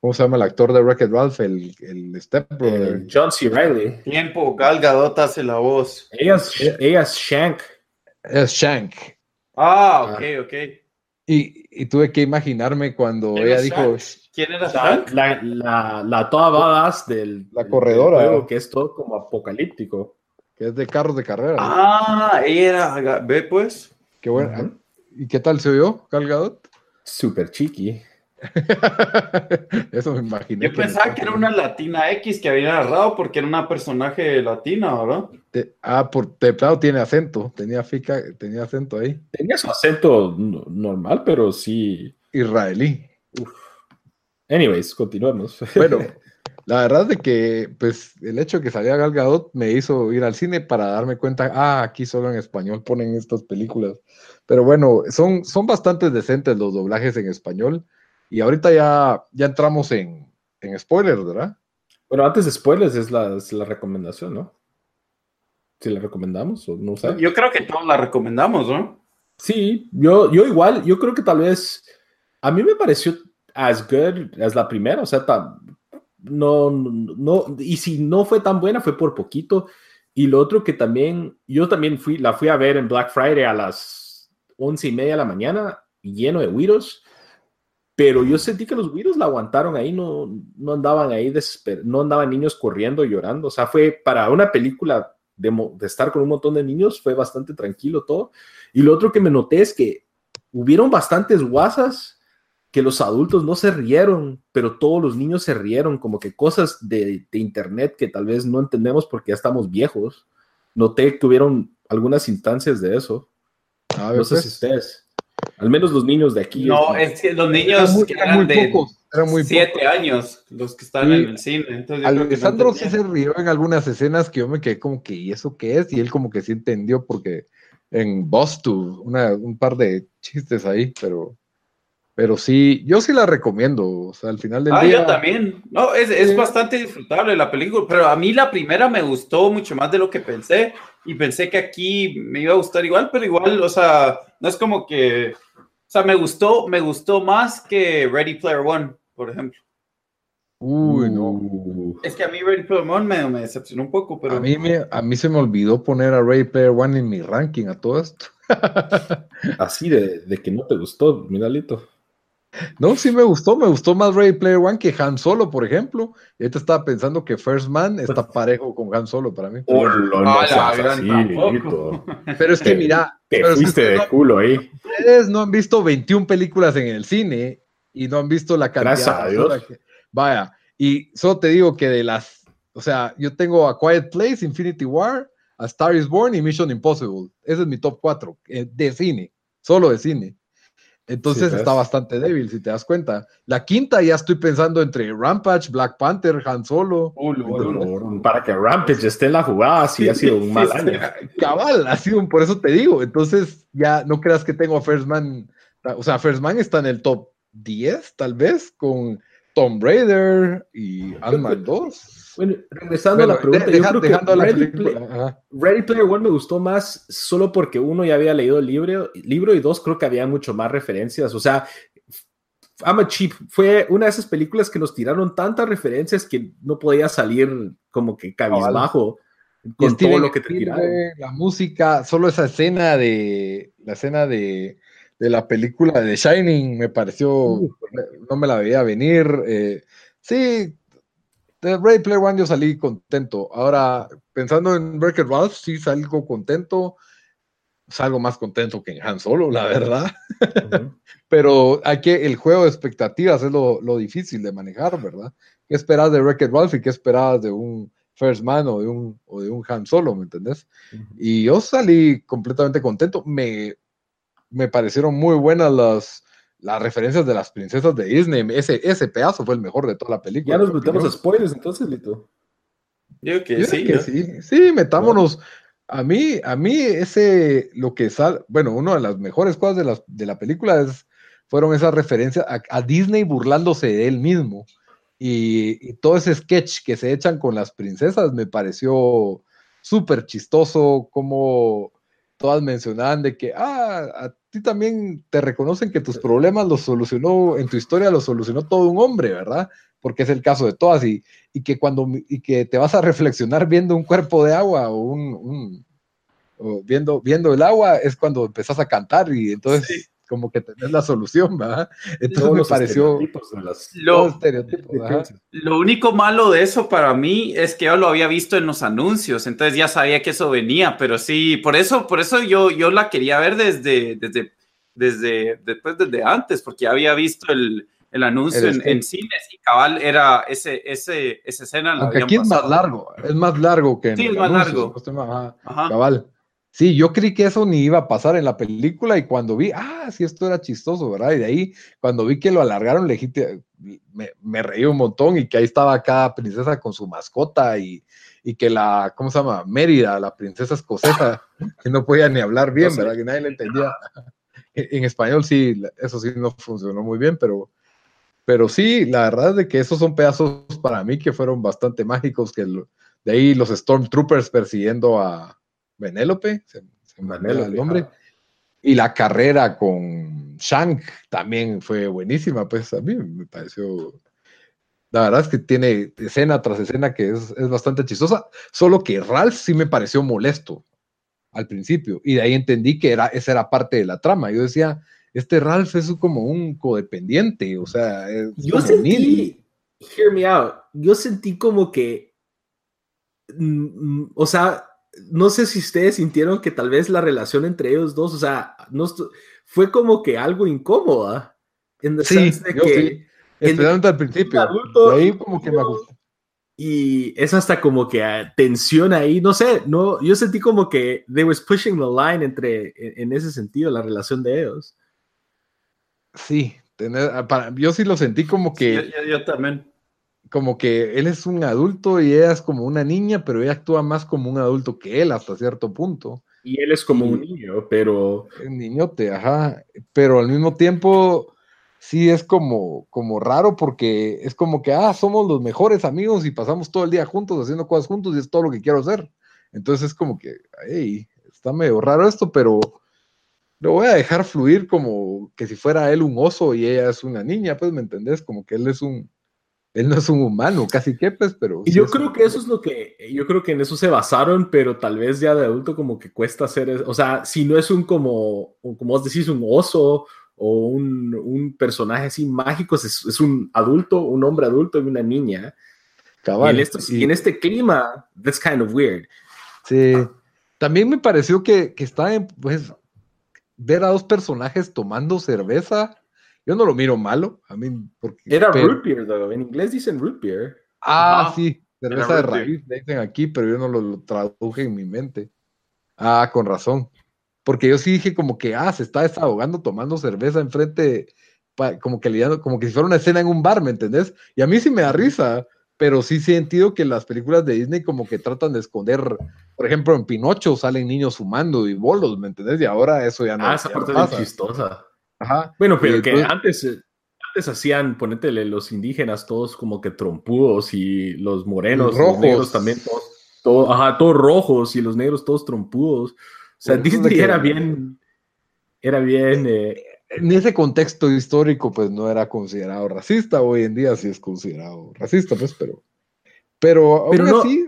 ¿cómo se, llama, el actor de Wreck-It Ralph? El, el Step eh, John C. Reilly. Tiempo, Gal Gadot hace la voz. Ella es, ella es Shank. Es Shank. Ah, ok, ok. Y, y, tuve que imaginarme cuando ella dijo... ¿Quién era Shank? La, la, la, toda badass del... La corredora. que es todo como apocalíptico que es de carros de carrera. Ah, ella era, ve pues. Qué bueno. ¿Y qué tal se vio, Calgadot? Súper chiqui. Eso me imaginé. Yo pensaba que era una latina X que había agarrado porque era una personaje latina, ¿verdad? ah, por templado tiene acento, tenía fica, tenía acento ahí. Tenía su acento normal, pero sí. Israelí. Anyways, continuamos. Bueno, la verdad de que, pues, el hecho de que salía Gal Gadot me hizo ir al cine para darme cuenta, ah, aquí solo en español ponen estas películas. Pero bueno, son, son bastante decentes los doblajes en español. Y ahorita ya, ya entramos en, en spoilers, ¿verdad? Bueno, antes de spoilers es la, la recomendación, ¿no? Si la recomendamos o no sé. Yo creo que todos la recomendamos, ¿no? Sí, yo, yo igual, yo creo que tal vez, a mí me pareció as good as la primera, o sea, no, no, y si no fue tan buena fue por poquito. Y lo otro que también, yo también fui, la fui a ver en Black Friday a las once y media de la mañana, lleno de Widows pero yo sentí que los virus la aguantaron ahí, no, no andaban ahí, no andaban niños corriendo, llorando, o sea, fue para una película de, de, estar con un montón de niños, fue bastante tranquilo todo. Y lo otro que me noté es que hubieron bastantes guasas que los adultos no se rieron, pero todos los niños se rieron, como que cosas de, de internet que tal vez no entendemos porque ya estamos viejos. Noté que hubieron algunas instancias de eso. A ver, no sé si pues. ustedes. Al menos los niños de aquí. No, es que los niños eran, de muy siete años, los que están en el cine. Entonces Alessandro sí se rió en algunas escenas que yo me quedé como que, ¿y eso qué es? Y él como que sí entendió porque en Boston, una, un par de chistes ahí, pero, pero sí, yo sí la recomiendo. O sea, al final del ah, día. yo también. No, es, es bastante disfrutable la película, pero a mí la primera me gustó mucho más de lo que pensé y pensé que aquí me iba a gustar igual, pero igual, o sea, no es como que, o sea, me gustó, me gustó más que Ready Player One, por ejemplo. Uy, no. Uh. Es que a mí Ready Player One me, me decepcionó un poco, pero... A mí, me, a mí se me olvidó poner a Ready Player One en mi ranking a todo esto. Así de, de que no te gustó, Miralito. No, sí me gustó, me gustó más Ready Player One que Han Solo, por ejemplo. Y ahorita estaba pensando que First Man está parejo con Han Solo para mí. Oh, no, así, pero es que mira, te fuiste de culo ahí. Ustedes no han visto 21 películas en el cine y no han visto la cantidad. Gracias a Dios. vaya, y solo te digo que de las, o sea, yo tengo a Quiet Place, Infinity War, a Star is Born y Mission Impossible. Ese es mi top 4 eh, de cine, solo de cine. Entonces está bastante débil, si te das cuenta. La quinta ya estoy pensando entre Rampage, Black Panther, Han Solo. para que Rampage esté en la jugada, sí, ha sido un mal año. Cabal, ha sido un, por eso te digo. Entonces ya no creas que tengo a First Man. O sea, First Man está en el top 10, tal vez, con Tom Raider y Ant-Man 2. Bueno, regresando a la pregunta, yo creo que Ready, Player One me gustó más solo porque uno ya había leído el libro, libro y dos creo que había mucho más referencias. O sea, I'm a Cheap fue una de esas películas que nos tiraron tantas referencias que no podía salir como que cabizbajo con todo lo que te tiraron. La música, solo esa escena de la escena de, de la película de Shining me pareció, no me la veía venir. Eh, sí, de Ray Player One yo salí contento. Ahora, pensando en Breaker Ralph, sí salgo contento. Salgo más contento que en Han Solo, la verdad. Pero hay que, el juego de expectativas es lo, difícil de manejar, ¿verdad? ¿Qué esperas de Wreck-It Ralph y qué esperas de un First Man o de un, o de un Han Solo, ¿me entendés? Y yo salí completamente contento. Me, me parecieron muy buenas las, las referencias de las princesas de Disney, ese, ese pedazo fue el mejor de toda la película. Ya nos metemos a spoilers entonces, Lito. Yo que, sí, sí. Sí, metámonos. A mí, a mí ese, lo que sale, bueno, una de las mejores cosas de la, de la película es, fueron esas referencias a, Disney burlándose de él mismo. Y, y, todo ese sketch que se echan con las princesas me pareció súper chistoso, como todas mencionaban de que, ah, a ti también te reconocen que tus problemas los solucionó, en tu historia los solucionó todo un hombre, ¿verdad? Porque es el caso de todas y, y que cuando, y que te vas a reflexionar viendo un cuerpo de agua o un, o viendo, viendo el agua es cuando empezás a cantar y entonces como que tenés la solución, ¿verdad? Entonces me pareció lo, lo, único malo de eso para mí es que yo lo había visto en los anuncios, entonces ya sabía que eso venía, pero sí, por eso, por eso yo, yo la quería ver desde, desde, desde, después, desde antes, porque ya había visto el, el anuncio en, cines y cabal era ese, ese, esa escena. Aunque aquí es más largo, es más largo que en Sí, es más largo. Cabal. Sí, yo creí que eso ni iba a pasar en la película y cuando vi, ah, sí, esto era chistoso, ¿verdad? Y de ahí, cuando vi que lo alargaron legítimo, me, me, reí un montón y que ahí estaba cada princesa con su mascota y, y que la, ¿cómo se llama? Mérida, la princesa escocesa, que no podía ni hablar bien, ¿verdad? Que nadie le entendía. En español sí, eso sí no funcionó muy bien, pero, pero sí, la verdad es de que esos son pedazos para mí que fueron bastante mágicos, que de ahí los Stormtroopers persiguiendo a Benélope, se, me el nombre, y la carrera con Shank también fue buenísima, pues a mí me pareció la verdad es que tiene escena tras escena que es, bastante chistosa, solo que Ralph sí me pareció molesto al principio, y de ahí entendí que era, esa era parte de la trama. Yo decía, este Ralph es como un codependiente, o sea, yo sentí, hear me out, yo sentí como que, mm, mm, o sea, no sé si ustedes sintieron que tal vez la relación entre ellos dos, o sea, no, fue como que algo incómoda. En sí, que, Especialmente al principio. ahí como que me Y es hasta como que ah, tensión ahí, no sé, no, yo sentí como que they was pushing the line entre, en, ese sentido, la relación de ellos. Sí, ah, yo sí lo sentí como que... yo, también. Como que él es un adulto y ella es como una niña, pero ella actúa más como un adulto que él hasta cierto punto. Y él es como un niño, pero... Un niñote, ajá. Pero al mismo tiempo sí es como, como raro porque es como que, ah, somos los mejores amigos y pasamos todo el día juntos haciendo cosas juntos y es todo lo que quiero hacer. Entonces es como que, hey, está medio raro esto, pero lo voy a dejar fluir como que si fuera él un oso y ella es una niña, pues, ¿me entendés? Como que él es un, él no es un humano, casi que, pues, pero... Y yo creo que eso es lo que, yo creo que en eso se basaron, pero tal vez ya de adulto como que cuesta hacer, o sea, si no es un como, como vos decís, un oso o un, un personaje así mágico, es, es, un adulto, un hombre adulto y una niña. Cabal, y, en esto, y en este clima, that's kind of weird. Sí. También me pareció que, que está en, pues, ver a dos personajes tomando cerveza. Yo no lo miro malo. A mí, porque, Era root beer, though. En inglés dicen root beer. Ah, sí. Cerveza de raíz, dicen aquí, pero yo no lo traduje en mi mente. Ah, con razón porque yo sí dije como que, ah, se está desahogando tomando cerveza enfrente, como que liando, como que si fuera una escena en un bar, ¿me entendés? Y a mí sí me da risa, pero sí sentido que las películas de Disney como que tratan de esconder, por ejemplo, en Pinocho salen niños fumando y bolos, ¿me entendés? Y ahora eso ya no. Ah, esa parte es chistosa. Ajá. Bueno, pero que antes, antes hacían, ponétele, los indígenas todos como que trompudos y los morenos, rojos. los negros también todos, ajá, todos rojos y los negros todos trompudos. O sea, Disney era bien, era bien... Eh, en ese contexto histórico, pues no era considerado racista. Hoy en día sí es considerado racista, pues, pero... Pero, pero no, así...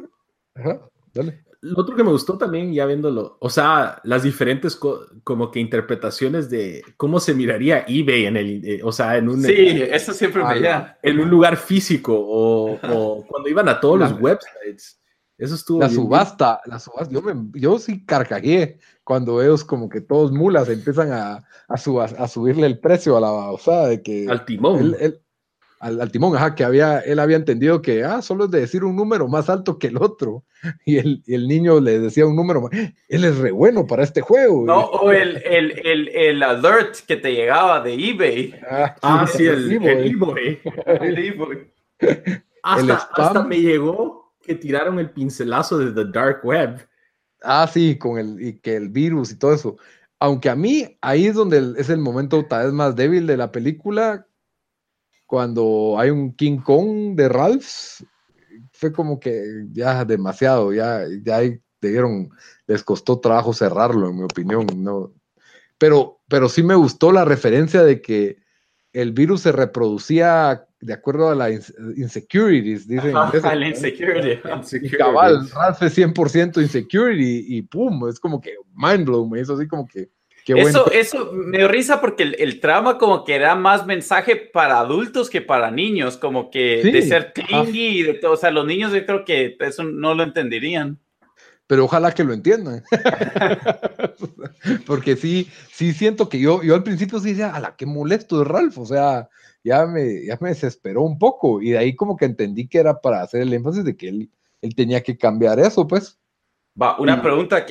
Ajá, dale. Lo otro que me gustó también, ya viéndolo, o sea, las diferentes como que interpretaciones de cómo se miraría eBay en el, eh, o sea, en un... Sí, eso siempre me da. En un lugar físico o, o cuando iban a todos los websites eso estuvo. La subasta, la subasta, yo, me, yo sí carcagué cuando ellos como que todos mulas empiezan a, a, subirle el precio a la osada de que... Al timón. Al, timón, ajá, que había, él había entendido que, ah, solo es de decir un número más alto que el otro. Y el, el niño le decía un número más, él es re bueno para este juego. No, o el, el, el, alert que te llegaba de eBay. Ah, ah sí, el, eBay. El eBay. Hasta, hasta me llegó que tiraron el pincelazo de The Dark Web. Ah, sí, con el, y que el virus y todo eso. Aunque a mí ahí es donde es el momento tal vez más débil de la película, cuando hay un King Kong de Ralph, fue como que ya demasiado, ya, ya debieron, les costó trabajo cerrarlo, en mi opinión. No. Pero, pero sí me gustó la referencia de que el virus se reproducía de acuerdo a la insecurities, dicen. Ajá, la insecurity. cabal, Ralph es 100% insecurity y pum, es como que mind blow, me hizo así como que. Eso, eso me dio risa porque el, trama como que era más mensaje para adultos que para niños, como que de ser clingy y de todo. O sea, los niños yo creo que eso no lo entenderían. Pero ojalá que lo entiendan. porque sí, sí siento que yo, yo al principio sí decía, a la que molesto de Ralph, o sea, ya me, ya me desesperó un poco y de ahí como que entendí que era para hacer el énfasis de que él, él tenía que cambiar eso, pues. Va, una pregunta,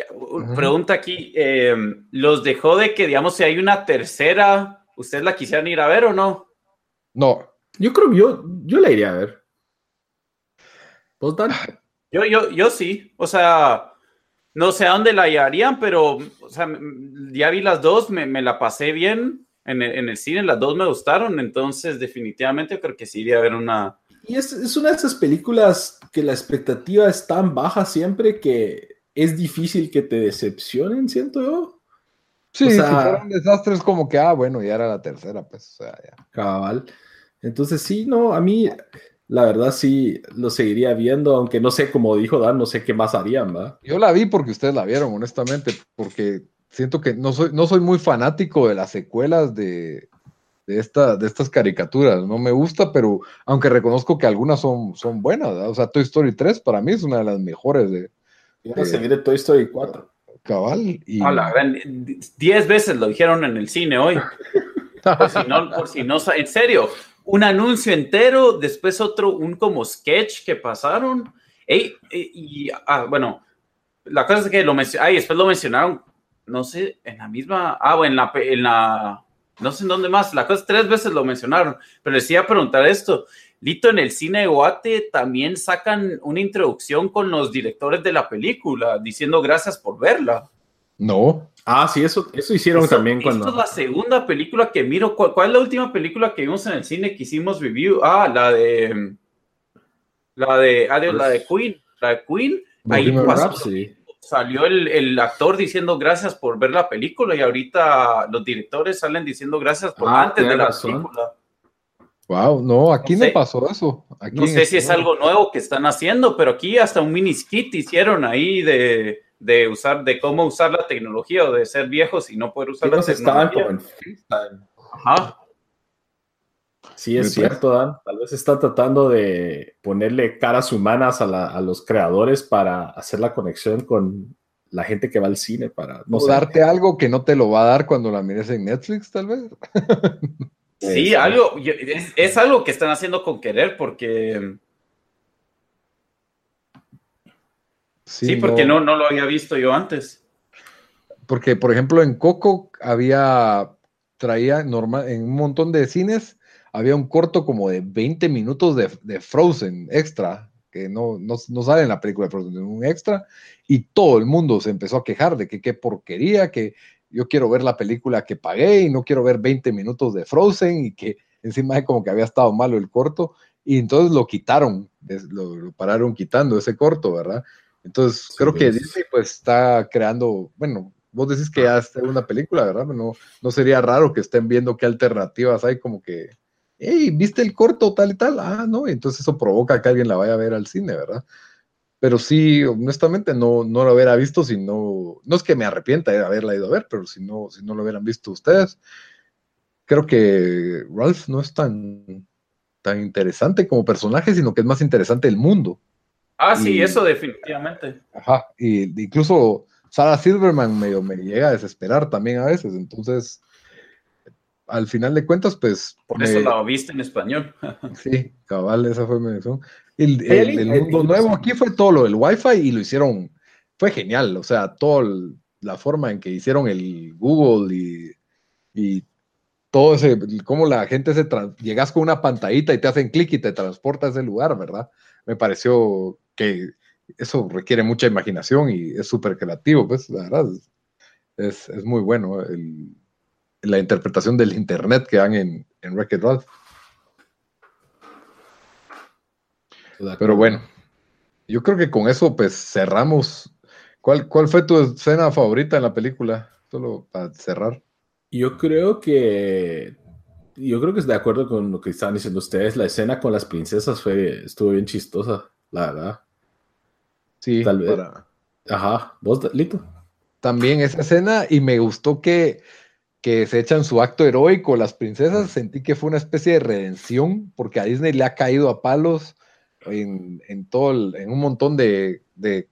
pregunta aquí. Eh, ¿Los dejó de que, digamos, si hay una tercera, ustedes la quisieran ir a ver o no? No. Yo creo que yo, yo la iría a ver. ¿Vos, Dan? Yo, yo, yo sí. O sea, no sé a dónde la hallarían, pero o sea, ya vi las dos, me, me la pasé bien en el, en el, cine, las dos me gustaron, entonces definitivamente creo que sí iría a ver una. Y es, es una de esas películas que la expectativa es tan baja siempre que es difícil que te decepcionen, siento yo. Sí, o sea, si fueron desastres como que, ah, bueno, ya era la tercera, pues, o sea, ya. Cabal. Entonces, sí, no, a mí, la verdad, sí, lo seguiría viendo, aunque no sé, como dijo Dan, no sé qué más harían, ¿va? Yo la vi porque ustedes la vieron, honestamente, porque siento que no soy, no soy muy fanático de las secuelas de, de, esta, de estas caricaturas, no me gusta, pero aunque reconozco que algunas son, son buenas, o sea, Toy Story 3 para mí es una de las mejores de... de se viene Toy Story 4. Cabal. Y... diez veces lo dijeron en el cine hoy. Por si no, por si no, en serio, un anuncio entero, después otro, un como sketch que pasaron. y, ah, bueno, la cosa es que lo mencionaron, después lo mencionaron, no sé, en la misma, ah, bueno, en la, en la, no sé en dónde más, la cosa tres veces lo mencionaron, pero les iba a preguntar esto. Lito, en el cine de Guate también sacan una introducción con los directores de la película, diciendo gracias por verla. No. Ah, sí, eso, eso hicieron también cuando. Esta es la segunda película que miro. ¿Cuál, es la última película que vimos en el cine que hicimos review? Ah, la de. La de. Ah, la de Queen. La de Queen. Ahí salió el, el, actor diciendo gracias por ver la película y ahorita los directores salen diciendo gracias por ah, antes de la película. Wow, no, aquí no, pasó eso. no sé si es algo nuevo que están haciendo, pero aquí hasta un mini skit hicieron ahí de de usar, de cómo usar la tecnología o de ser viejos y no poder usar la tecnología. Como en Ajá. Sí, es cierto, Dan. Tal vez está tratando de ponerle caras humanas a, los creadores para hacer la conexión con la gente que va al cine para no darte algo que no te lo va a dar cuando la mires en Netflix, tal vez. sí, algo es, algo que están haciendo con querer porque Sí, porque no, no, lo había visto yo antes. Porque, por ejemplo, en Coco había, traía normal, en un montón de cines, había un corto como de 20 minutos de, Frozen extra, que no, no, sale en la película de Frozen, un extra, y todo el mundo se empezó a quejar de que qué porquería, que yo quiero ver la película que pagué y no quiero ver 20 minutos de Frozen y que encima de como que había estado malo el corto, y entonces lo quitaron, lo pararon quitando ese corto, ¿verdad? Entonces, creo que Disney pues está creando, bueno, vos decís que ya es una película, ¿verdad? No, no sería raro que estén viendo qué alternativas hay como que, hey, ¿viste el corto tal y tal? Ah, no, entonces eso provoca que alguien la vaya a ver al cine, ¿verdad? Pero sí, honestamente no, no lo hubiera visto si no, no es que me arrepienta de haberla ido a ver, pero si no, si no lo hubieran visto ustedes, creo que Ralph no es tan, tan interesante como personaje, sino que es más interesante el mundo. Ah, sí, eso definitivamente. Ajá, y incluso Sarah Silverman medio me llega a desesperar también a veces, entonces, al final de cuentas, pues... Por eso la viste en español. sí, cabal, esa fue mi lección. El, el, mundo nuevo aquí fue todo lo del Wi-Fi y lo hicieron, fue genial, o sea, toda la forma en que hicieron el Google y, y todo ese, cómo la gente se, llegas con una pantallita y te hacen clic y te transporta a ese lugar, ¿verdad? Me pareció que eso requiere mucha imaginación y es súper creativo, pues la verdad es, es muy bueno el, la interpretación del internet que dan en, en Wreck-It Ralph. Pero bueno, yo creo que con eso pues cerramos. ¿Cuál, ¿Cuál fue tu escena favorita en la película? Solo para cerrar. Yo creo que yo creo que es de acuerdo con lo que estaban diciendo ustedes. La escena con las princesas fue estuvo bien chistosa, la verdad. Sí, tal vez. Ajá, vos, Lito. También esa escena, y me gustó que, que se echan su acto heroico las princesas. Sentí que fue una especie de redención, porque a Disney le ha caído a palos en, todo en un montón de,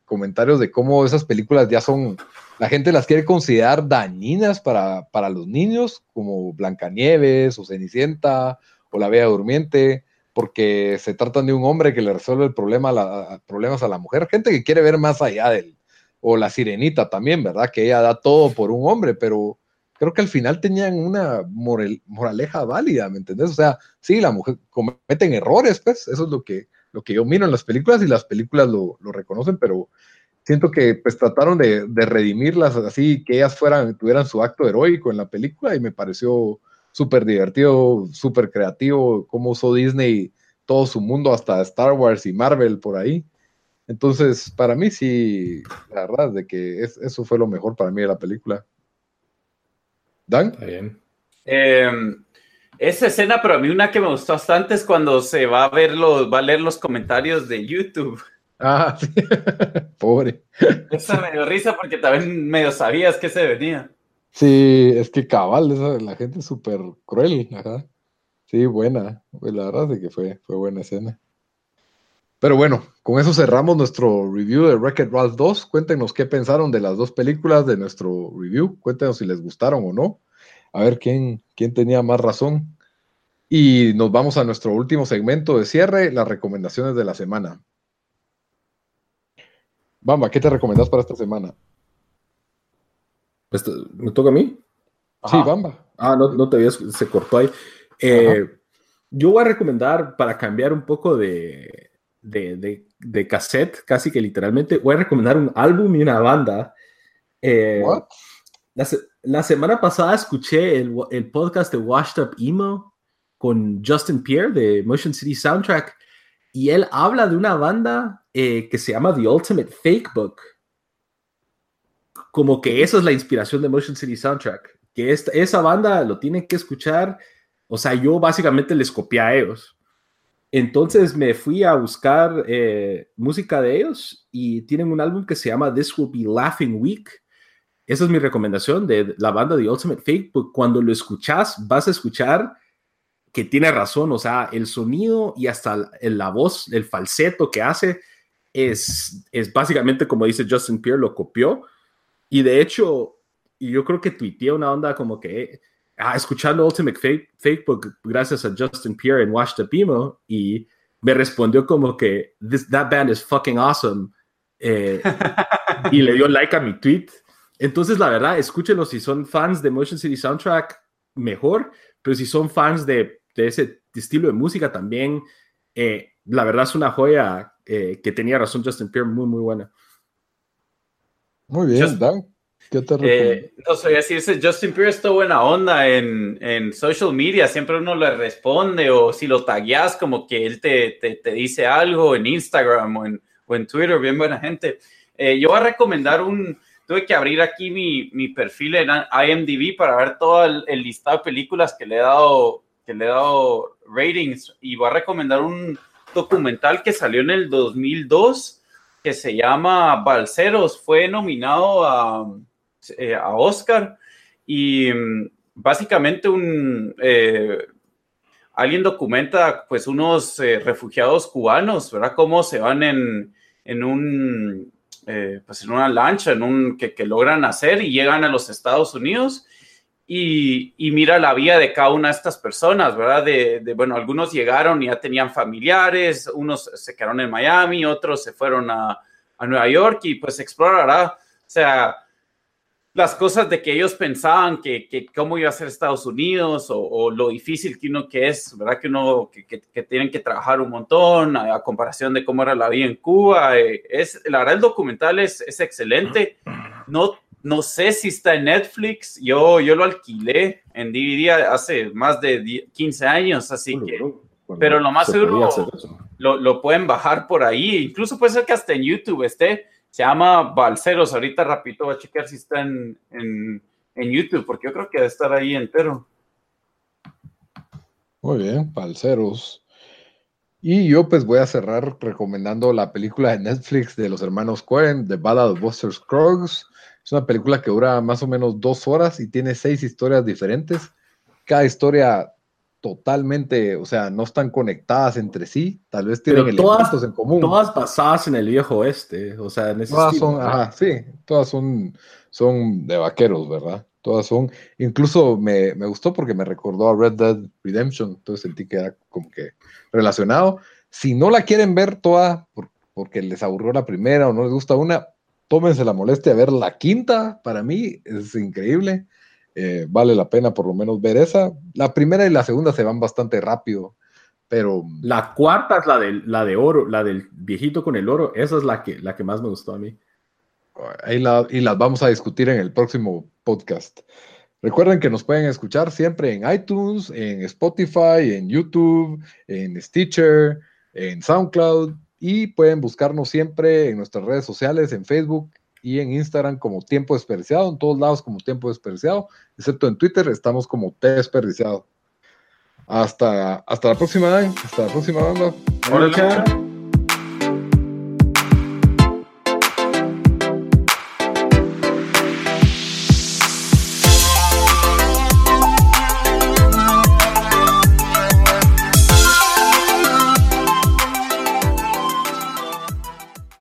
comentarios de cómo esas películas ya son, la gente las quiere considerar dañinas para, para los niños, como Blancanieves o Cenicienta o la Bella Durmiente, porque se tratan de un hombre que le resuelve el problema a problemas a la mujer. Gente que quiere ver más allá del, o la sirenita también, ¿verdad? Que ella da todo por un hombre, pero creo que al final tenían una moraleja válida, ¿me entendés? O sea, sí, la mujer cometen errores, pues, eso es lo que, lo que yo miro en las películas y las películas lo, lo reconocen, pero siento que pues trataron de, de, redimirlas así, que ellas fueran, tuvieran su acto heroico en la película y me pareció súper divertido, súper creativo, cómo usó Disney todo su mundo, hasta Star Wars y Marvel por ahí. Entonces, para mí sí, la verdad, de que eso fue lo mejor para mí de la película. ¿Dan? Está bien. Em, esa escena, pero a mí una que me gustó bastante es cuando se va a ver los, va a leer los comentarios de YouTube. Ah, sí. Pobre. Esa me dio risa porque también medio sabías que se venía. Sí, es que cabal, la gente es súper cruel. Ajá. Sí, buena. Pues la verdad es que fue, fue buena escena. Pero bueno, con eso cerramos nuestro review de Wreck-It Ralph 2. Cuéntenos qué pensaron de las dos películas de nuestro review. Cuéntenos si les gustaron o no. A ver quién, quién tenía más razón. Y nos vamos a nuestro último segmento de cierre, las recomendaciones de la semana. Bamba, ¿qué te recomendás para esta semana? Pues, ¿Me toca a mí? Sí, Bamba. Ah, no, no te habías, se cortó ahí. Eh, yo voy a recomendar, para cambiar un poco de, de, cassette, casi que literalmente, voy a recomendar un álbum y una banda. Eh, la, semana pasada escuché el, podcast de Washed Up Emo con Justin Pierre de Motion City Soundtrack y él habla de una banda eh, que se llama The Ultimate Fake Book. Como que esa es la inspiración de Motion City Soundtrack. Que esa banda lo tienen que escuchar. O sea, yo básicamente les copié a ellos. Entonces me fui a buscar eh, música de ellos y tienen un álbum que se llama This Will Be Laughing Week. Esa es mi recomendación de la banda The Ultimate Fake. Book. Cuando lo escuchas, vas a escuchar que tiene razón, o sea, el sonido y hasta la voz, el falseto que hace es, es básicamente como dice Justin Pierre, lo copió. Y de hecho, yo creo que tuiteé una onda como que, ah, escuchando Ultimate Fake, Facebook gracias a Justin Pierre en Watch the Pimo y me respondió como que, This, that band is fucking awesome. Eh, y le dio like a mi tweet. Entonces, la verdad, escúchenlo si son fans de Motion City Soundtrack, mejor, pero si son fans de, de ese estilo de música también, eh, la verdad es una joya eh, que tenía razón Justin Pierre, muy, muy buena. Muy bien, Dan. ¿Qué te eh, no sé, decirse, Justin Pierre está buena onda en, en, social media, siempre uno le responde o si lo tagueas como que él te, te, te dice algo en Instagram o en, o en Twitter, bien buena gente. Eh, yo voy a recomendar un, tuve que abrir aquí mi, mi perfil en IMDb para ver todo el, el, listado de películas que le he dado, que le he dado ratings. Y voy a recomendar un documental que salió en el 2002 que se llama Balceros, fue nominado a eh, a Oscar. Y mm, básicamente un eh, alguien documenta pues unos eh, refugiados cubanos, ¿verdad? Cómo se van en, en un pues en una lancha, en un que, que, logran hacer y llegan a los Estados Unidos y, y, mira la vida de cada una de estas personas, ¿verdad? De, de, bueno, algunos llegaron y ya tenían familiares, unos se quedaron en Miami, otros se fueron a, a Nueva York y pues explorará, o sea, las cosas de que ellos pensaban que, que cómo iba a ser Estados Unidos o, lo difícil que uno que es, ¿verdad? Que uno, que, que, tienen que trabajar un montón a, comparación de cómo era la vida en Cuba. Eh, es, la verdad, el documental es, es, excelente. No, no sé si está en Netflix. Yo, yo lo alquilé en DVD hace más de 15 años, así que... pero lo más seguro lo, lo pueden bajar por ahí. Incluso puede ser que hasta en YouTube esté se llama Balceros. Ahorita rapidito voy a checar si está en, en, en, YouTube, porque yo creo que debe estar ahí entero. Muy bien, Balceros. Y yo pues voy a cerrar recomendando la película de Netflix de los hermanos Cohen, The Ballad of Buster Scruggs. Es una película que dura más o menos dos horas y tiene seis historias diferentes. Cada historia totalmente, o sea, no están conectadas entre sí, tal vez tienen elementos en común. Todas basadas en el viejo oeste, o sea, en ese todas son, ajá, sí, todas son, son de vaqueros, ¿verdad? Todas son. Incluso me, gustó porque me recordó a Red Dead Redemption. Entonces sentí que era como que relacionado. Si no la quieren ver toda porque les aburrió la primera o no les gusta una, tómense la molestia de ver la quinta. Para mí es increíble. Eh, vale la pena por lo menos ver esa. La primera y la segunda se van bastante rápido. Pero. La cuarta es la de, la de oro, la del viejito con el oro. Esa es la que, la que más me gustó a mí. Ahí y las vamos a discutir en el próximo podcast. Recuerden que nos pueden escuchar siempre en iTunes, en Spotify, en YouTube, en Stitcher, en SoundCloud y pueden buscarnos siempre en nuestras redes sociales, en Facebook y en Instagram como Tiempo Desperdiciado, en todos lados como Tiempo Desperdiciado, excepto en Twitter estamos como T Desperdiciado. Hasta, hasta la próxima, hasta la próxima banda.